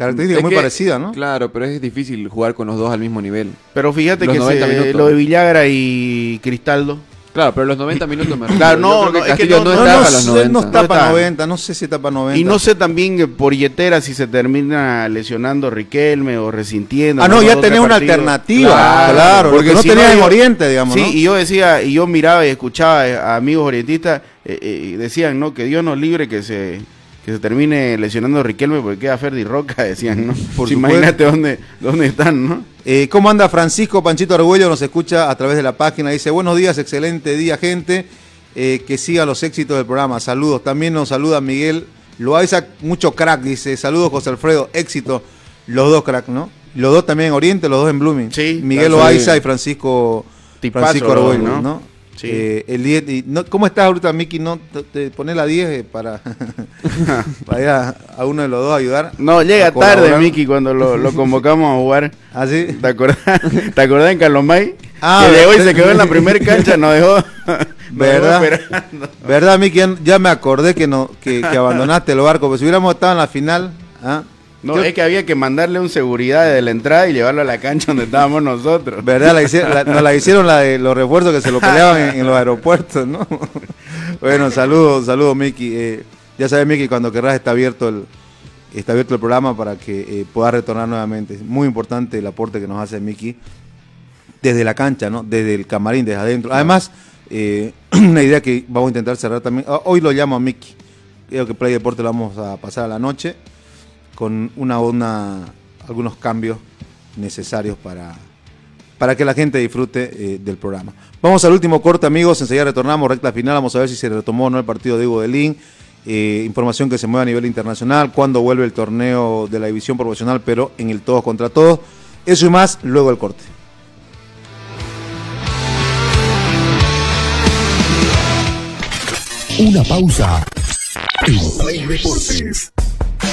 Característica Es muy que- parecida, ¿no? Claro, pero es difícil jugar con los dos al mismo nivel. Pero fíjate Los que 90 se- minutos. lo de Villagra y Cristaldo. Claro, pero los 90 minutos me [laughs] Claro, no, no, es que no- no, no, está no para los sé, 90. no está No para está. 90, no sé si está para 90. Y no sé también eh, por Yetera si se termina lesionando Riquelme o resintiendo. Ah, no, ya tenés una partidos. alternativa, claro, lo que no si tenías en Oriente, digamos, Sí, ¿no? y yo decía, y yo miraba y escuchaba eh, a amigos orientistas, eh, eh, decían, ¿no? Que Dios nos libre que se que se termine lesionando Riquelme porque queda Ferdi Roca, [laughs] decían, ¿no? Por Sí. Imagínate dónde, dónde están, ¿no? Eh, ¿Cómo anda Francisco Panchito Argüello? Nos escucha a través de la página. Dice, buenos días, excelente día, gente. Eh, que siga los éxitos del programa. Saludos. También nos saluda Miguel Loaiza, mucho crack, dice. Saludos, José Alfredo. Éxito. Los dos crack, ¿no? Los dos también en Oriente, los dos en Blooming. Sí. Miguel. Loaiza y Francisco, Tipazo Francisco Argüello, ¿no? ¿no? Sí. Eh, el 10 y no- ¿Cómo estás ahorita, Miki? ¿No te, pones la 10 eh, para, [laughs] para ir a, a uno de los dos a ayudar? No, llega tarde, Miki, cuando lo, lo convocamos a jugar. ¿Ah, sí? ¿Te acordás, [laughs] ¿Te acordás en Calomay? Ah, que llegó y se quedó en la primera [laughs] cancha, nos dejó. nos dejó esperando. ¿Verdad, Miki? Ya, me acordé que, no, que, que abandonaste el barco. Pues si hubiéramos estado en la final... ¿ah? No, Yo- es que había que mandarle un seguridad de la entrada y llevarlo a la cancha donde estábamos nosotros. ¿Verdad? La hicieron, la- nos la hicieron la de los refuerzos que se lo [laughs] peleaban en, en los aeropuertos, ¿no? [laughs] bueno, saludos, saludos, Miki. Eh, ya sabes, Miki, cuando querrás está abierto el está abierto el programa para que eh, puedas retornar nuevamente. Es muy importante el aporte que nos hace Miki desde la cancha, ¿no? Desde el camarín, desde adentro. Además, eh, [clears throat] una idea que vamos a intentar cerrar también. Ah, Hoy lo llamo a Miki. Creo que Play Deporte lo vamos a pasar a la noche con una, algunos cambios necesarios para, para que la gente disfrute eh, del programa. Vamos al último corte, amigos. Enseguida retornamos, recta final. Vamos a ver si se retomó o no el partido de Hugo Delín. Eh, información que se mueve a nivel internacional. Cuándo vuelve el torneo de la división profesional, pero en el todos contra todos. Eso y más, luego el corte. Una pausa. En Play.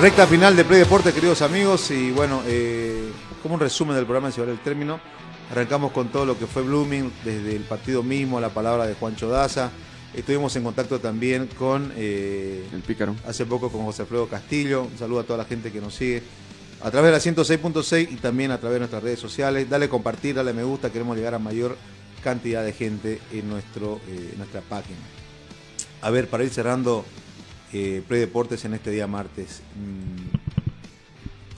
Recta final de Play Deporte, queridos amigos, y bueno, eh, como un resumen del programa, si vale el término, arrancamos con todo lo que fue Blooming, desde el partido mismo, la palabra de Juancho Daza, estuvimos en contacto también con, eh, El pícaro. hace poco con José Alfredo Castillo, un saludo a toda la gente que nos sigue a través de la 106.6 y también a través de nuestras redes sociales, dale compartir, dale me gusta, queremos llegar a mayor cantidad de gente en nuestro, eh, en nuestra página. A ver, para ir cerrando eh, Play Deportes en este día martes. mm,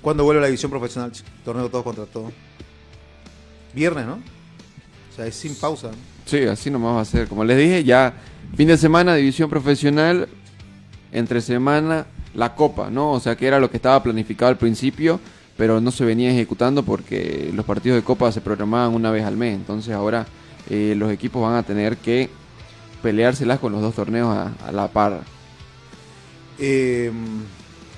¿Cuándo vuelve la división profesional? Torneo todos contra todos. Viernes, ¿no? O sea, es sin pausa. Sí, así nomás va a ser. Como les dije, ya fin de semana, división profesional, entre semana, la copa, ¿no? O sea, que era lo que estaba planificado al principio, pero no se venía ejecutando porque los partidos de copa se programaban una vez al mes. Entonces ahora eh, los equipos van a tener que peleárselas con los dos torneos a la par. Eh,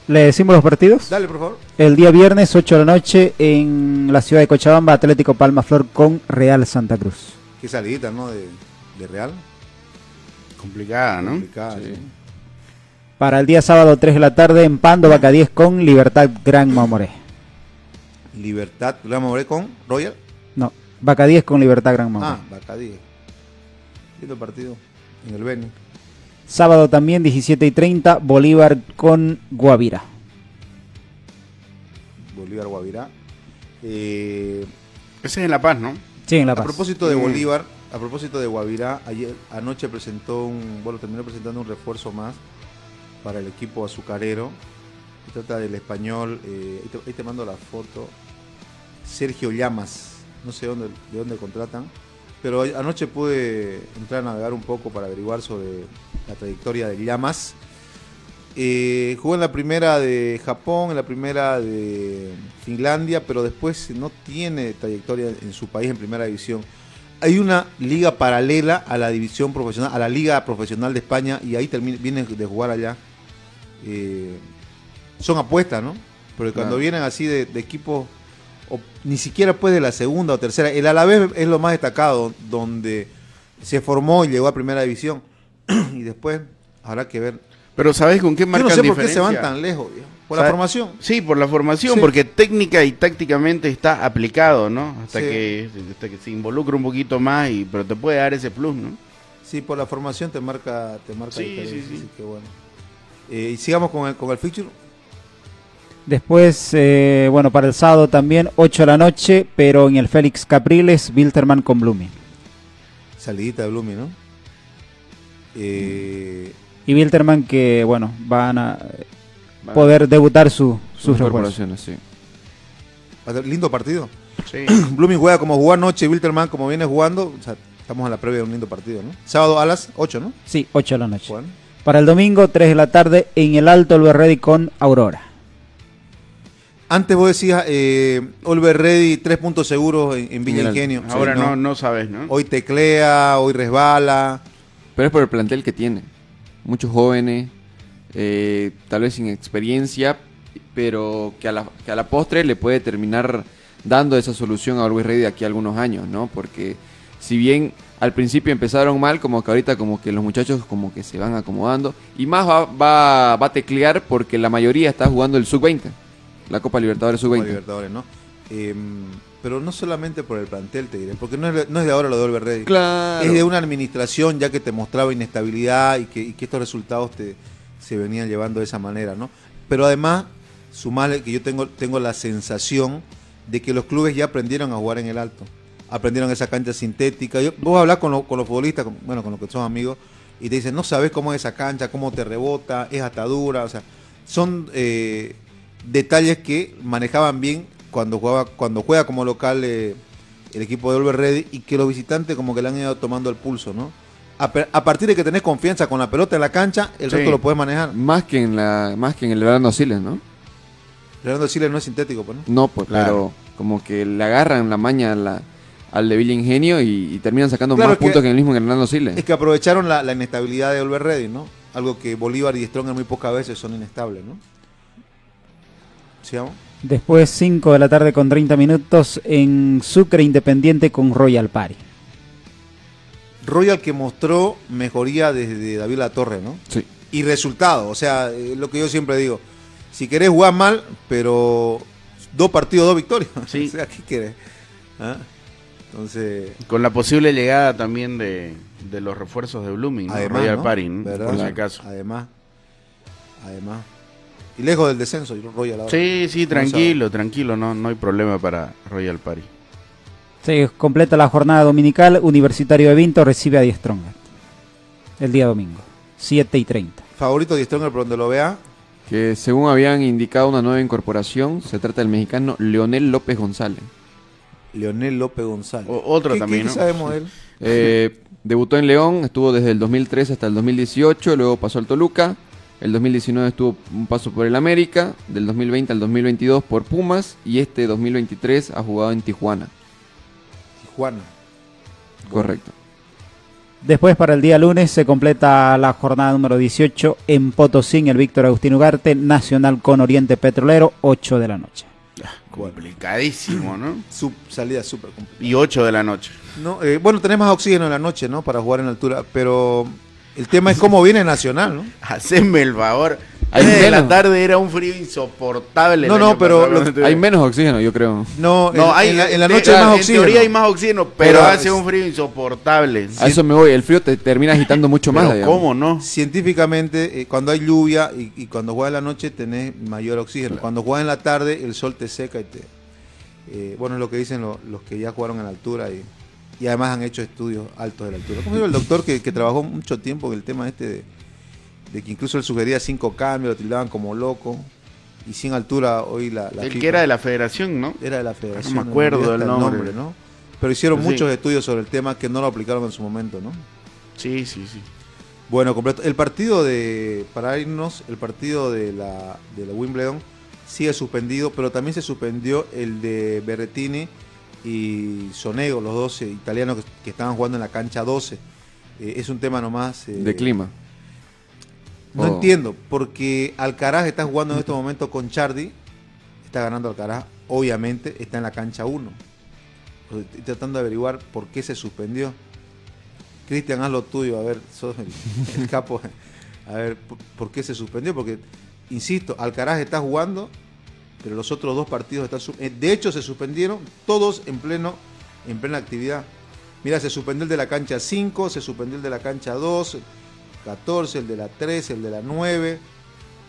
¿Le decimos los partidos? dale, por favor. El día viernes, 8 de la noche, en la ciudad de Cochabamba, Atlético Palma Flor con Real Santa Cruz. Qué salidita, ¿no? De, de Real. Complicada, ¿no? Complicada, Sí. sí. Para el día sábado, 3 de la tarde, en Pando, Vaca 10 con Libertad Gran Mamoré. Libertad, ¿le vamos a ver con Royal? No, Vaca 10 con Libertad Gran Mamoré. Ah, Bacadí. Lindo partido. En el Beni. Sábado también, 17 y 30, Bolívar con Guavira. Bolívar Guavirá. Eh, Ese es en La Paz, ¿no? Sí, en La A Paz. propósito de Mm. Bolívar, a propósito de Guavirá, ayer anoche presentó un, bueno, terminó presentando un refuerzo más para el equipo azucarero. Se trata del español, eh, ahí, te, ahí te mando la foto, Sergio Llamas, no sé dónde, de dónde contratan, Pero anoche pude entrar a navegar un poco para averiguar sobre la trayectoria de Llamas. Eh, jugó en la primera de Japón, en la primera de Finlandia, pero después no tiene trayectoria en su país en primera división. Hay una liga paralela a la división profesional, a la liga profesional de España, y ahí termina, viene de jugar allá. Eh, son apuestas, ¿no? Porque cuando Claro. vienen así de, de equipos, o ni siquiera pues de la segunda o tercera, el Alavés es lo más destacado, donde se formó y llegó a primera división. [clears throat] y después habrá que ver. Pero ¿sabes con qué Yo marcan no sé por qué se van tan lejos, viejo. Por la formación. Sí, por la formación, Sí. porque técnica y tácticamente está aplicado, ¿no? Hasta, Sí. que, hasta que se involucra un poquito más, y pero te puede dar ese plus, ¿no? Sí, por la formación te marca, te marca Sí, diferencia, sí, sí. así que bueno. Eh, y sigamos con el, con el feature. Después, eh, bueno, para el sábado también, 8 de la noche, pero en el Félix Capriles, Wilterman con Blooming. Salidita de Blooming, ¿no? Eh, Y Wilterman que, bueno, van a a- poder debutar su, sus incorporaciones, sí. va a ser lindo partido. Sí. [clears throat] Blooming juega como jugó anoche, Wilterman como viene jugando. O sea, estamos en la previa de un lindo partido, ¿no? Sábado a las 8, ¿no? Sí, 8 de la noche. Para el domingo, 3 de la tarde, en el Alto Ready con Aurora. Antes vos decías, eh, Olver Ready, tres puntos seguros en, en Villa Ingenio. Ahora Sí, no, no sabes, ¿no? Hoy teclea, hoy resbala. Pero es por el plantel que tiene. Muchos jóvenes, eh, tal vez sin experiencia, pero que a, la, que a la postre le puede terminar dando esa solución a Always Ready de aquí a algunos años, ¿no? Porque si bien al principio empezaron mal, como que ahorita como que los muchachos como que se van acomodando. Y más va, va, va a teclear porque la mayoría está jugando el Sub-20, la Copa Libertadores Copa Sub-20. Libertadores, ¿no? Eh, pero no solamente por el plantel, te diré, porque no es, no es de ahora lo de Olver Ready. Claro. Es de una administración ya que te mostraba inestabilidad y que, y que estos resultados te, se venían llevando de esa manera, ¿no? Pero además, sumarle que yo tengo, tengo la sensación de que los clubes ya aprendieron a jugar en el alto. Aprendieron esa cancha sintética. Yo, vos hablas con, lo- con los futbolistas, con- bueno, con los que son amigos, y te dicen, no sabes cómo es esa cancha, cómo te rebota, es atadura, o sea, son eh, detalles que manejaban bien cuando jugaba, cuando juega como local eh, el equipo de Olver Ready y que los visitantes como que le han ido tomando el pulso, ¿no? A, partir de que tenés confianza con la pelota en la cancha, el Sí. resto lo puedes manejar. Más que en la más que en el verano Siles, ¿no? Fernando Chile no es sintético, pues, ¿no? No, pues, Claro. pero como que le agarran la maña a la- al de Villa Ingenio y, y terminan sacando Claro más que- puntos que el mismo Hernando Siles. Es que aprovecharon la, la inestabilidad de Olver Ready, ¿no? Algo que Bolívar y Stronger muy pocas veces son inestables, ¿no? ¿Sigamos? Después, 5 de la tarde con 30 minutos, en Sucre Independiente con Royal Party. Royal que mostró mejoría desde David La Torre, ¿no? Sí. Y resultado, o sea, eh, lo que yo siempre digo, si querés jugar mal, pero dos partidos, dos victorias. [laughs] Sí. o sea, ¿qué querés? ¿Ah? Entonces, Con la posible llegada también de, de los refuerzos de Blooming, ¿no? además, Royal ¿no? Party, por si acaso. Además, además. Y lejos del descenso, Royal ahora. Sí, sí, tranquilo, tranquilo, no, no hay problema para Royal Party. Se completa la jornada dominical. Universitario de Vinto recibe a Die Strongest. El día domingo, 7 y 30. Favorito de Stronger por donde lo vea. Que según habían indicado una nueva incorporación, se trata del mexicano Leonel López González. Leonel López González. O- otro ¿Qué- también, qué ¿no? sabemos de él? Eh, debutó en León, estuvo desde el 2013 hasta el 2018, luego pasó al Toluca. El 2019 estuvo un paso por el América, del 2020 al 2022 por Pumas y este 2023 ha jugado en Tijuana. Tijuana. Correcto. Después, para el día lunes, se completa la jornada número 18 en Potosí, en el Víctor Agustín Ugarte, Nacional con Oriente Petrolero, 8 de la noche. Complicadísimo, ¿no? [clears throat] Su salida súper complicada. Y 8 de la noche. No, eh, bueno, tenés más oxígeno en la noche, ¿no? Para jugar en altura, pero el tema es cómo viene Nacional, ¿no? [laughs] Haceme el favor. Hay Tres de la menos. tarde era un frío insoportable. No, no, pero. Hay menos oxígeno, yo creo. No, No, en, hay, en la, en la de- noche hay más En oxígeno. teoría hay más oxígeno, pero, Pero hace es- un frío insoportable. A eso me voy, el frío te termina agitando mucho más. Digamos. ¿cómo no? Científicamente, eh, cuando hay lluvia y, y cuando juegas en la noche tenés mayor oxígeno. Cuando juegas en la tarde, el sol te seca y te... eh, bueno, es lo que dicen lo- los que ya jugaron en altura y, y además han hecho estudios altos de la altura. ¿Cómo se llama el doctor que, que trabajó mucho tiempo en el tema este de, de que incluso él sugería cinco cambios, lo tildaban como loco? Y sin altura hoy la... la El FIFA que era de la federación, ¿no? Era de la federación. No me acuerdo del nombre. ¿no? Pero hicieron muchos estudios sobre el tema que no lo aplicaron en su momento, ¿no? Sí, sí, sí. Bueno, completo. El partido de, para irnos, el partido de la, de la Wimbledon sigue suspendido, pero también se suspendió el de Berrettini y Sonego, los dos eh, italianos que, que estaban jugando en la cancha 12. Eh, es un tema nomás... eh, De clima. No Oh. entiendo, porque Alcaraz está jugando en este momento con Chardi, está ganando Alcaraz, obviamente está en la cancha 1. Estoy tratando de averiguar por qué se suspendió. Cristian, haz lo tuyo, a ver, sos el, [laughs] el capo. A ver, ¿por, por qué se suspendió? Porque, insisto, Alcaraz está jugando, pero los otros dos partidos están... eh, De hecho, se suspendieron todos en, pleno, en plena actividad. Mira, se suspendió el de la cancha 5, se suspendió el de la cancha 2, 14, el de la 3, el de la 9.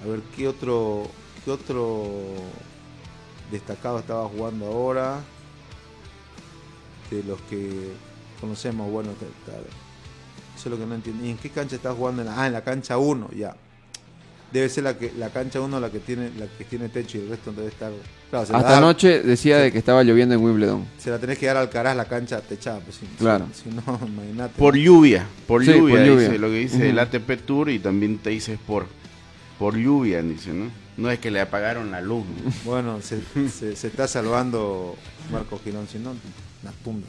A ver qué otro qué otro destacado estaba jugando ahora. De los que conocemos, bueno, claro. eso es lo que no entiendo. ¿Y en qué cancha está jugando? Ah, en la cancha 1, ya. Debe ser la que la cancha 1 la que tiene la que tiene techo y el resto debe estar. Claro, Hasta da- anoche decía de que estaba lloviendo en Wimbledon. se la tenés que dar al Caraz la cancha techada, pues si, Claro. si, si no, [laughs] imagínate. Por lluvia, por Sí, lluvia, por lluvia. dice lo que dice el. ATP Tour y también te dice por, por lluvia, dice, ¿no? No es que le apagaron la luz. ¿no? [laughs] Bueno, se, se- se está salvando Marco Girón, si no, una tumba.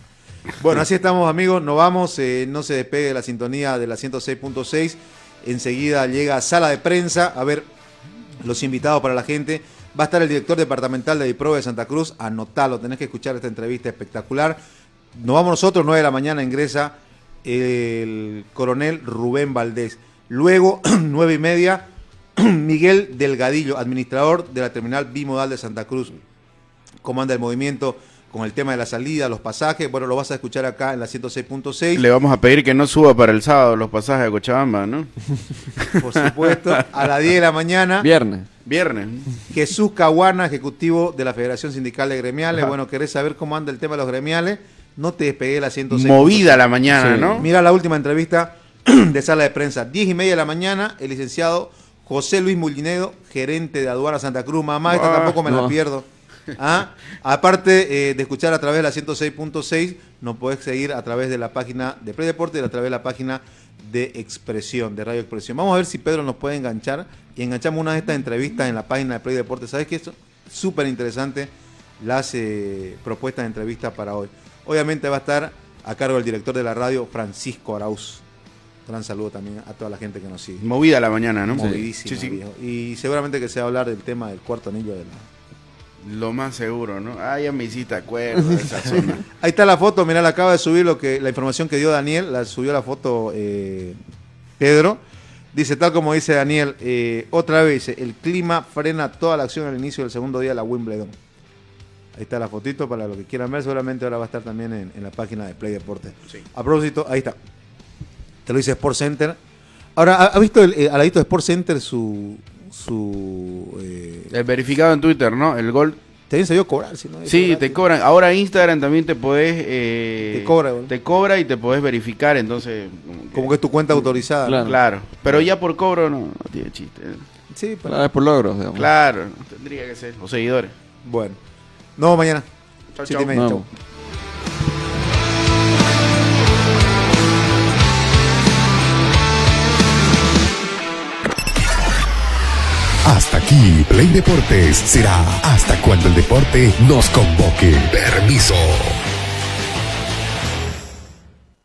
Bueno, así estamos amigos, nos vamos, eh, no se despegue de la sintonía de la 106.6, enseguida llega Sala de Prensa, a ver los invitados para la gente, va a estar el director departamental de Diprobe de Santa Cruz, anotalo, tenés que escuchar esta entrevista espectacular. Nos vamos nosotros, 9 de la mañana ingresa el coronel Rubén Valdés. Luego, [clears throat] 9 y media, [clears throat] Miguel Delgadillo, administrador de la terminal bimodal de Santa Cruz. Comanda el movimiento con el tema de la salida, los pasajes. Bueno, lo vas a escuchar acá en la 106.6. Le vamos a pedir que no suba para el sábado los pasajes a Cochabamba, ¿no? [laughs] Por supuesto, a las 10 de la mañana. Viernes. Viernes. Jesús Caguana, ejecutivo de la Federación Sindical de Gremiales. Ajá. Bueno, querés saber cómo anda el tema de los gremiales. No te despegué de la 106. Movida la mañana, ¿no? Mira la última entrevista [clears throat] de sala de prensa. 10 y media de la mañana, el licenciado José Luis Mullinedo, gerente de Aduana Santa Cruz. Mamá, esta Ah, tampoco me la pierdo. [laughs] ¿Ah? Aparte eh, de escuchar a través de la 106.6, nos podés seguir a través de la página de Play Deporte y a través de la página de Expresión, de Radio Expresión. Vamos a ver si Pedro nos puede enganchar y enganchamos una de estas entrevistas en la página de Play Deporte. ¿Sabes qué? Es súper interesante las eh, propuestas de entrevista para hoy. Obviamente va a estar a cargo del director de la radio, Francisco Arauz. Gran saludo también a toda la gente que nos sigue. Movida la mañana, ¿no? Movidísima, Sí, sí. viejo. Y seguramente que se va a hablar del tema del cuarto anillo de la, Lo más seguro, ¿no? Ah, ya me hiciste acuerdo de esa [laughs] zona. Ahí está la foto, mirá, la acaba de subir lo que, la información que dio Daniel, la subió la foto eh, Pedro. Dice, tal como dice Daniel, eh, otra vez, el clima frena toda la acción al inicio del segundo día de la Wimbledon. Ahí está la fotito para los que quieran ver, seguramente ahora va a estar también en, en la página de Play Deportes. A propósito, ahí está. Te lo dice Sport Center. Ahora, ¿ha, ha visto el, eh, al ladito de Sport Center su... su eh, El verificado en Twitter, ¿no? El gol. También se dio cobrar, si no. Sí, te cobran. Ahora Instagram también te podés... eh, Te cobra, boludo. Te cobra y te podés verificar, entonces... Como que es tu cuenta autorizada. Claro. ¿no? Pero ya por cobro no, no tiene chiste. Sí, pero- Claro, es por logros, digamos. Claro, tendría que ser. O seguidores. Bueno. Nos vemos mañana. Chau, Siete aquí, Play Deportes será hasta cuando el deporte nos convoque. Permiso.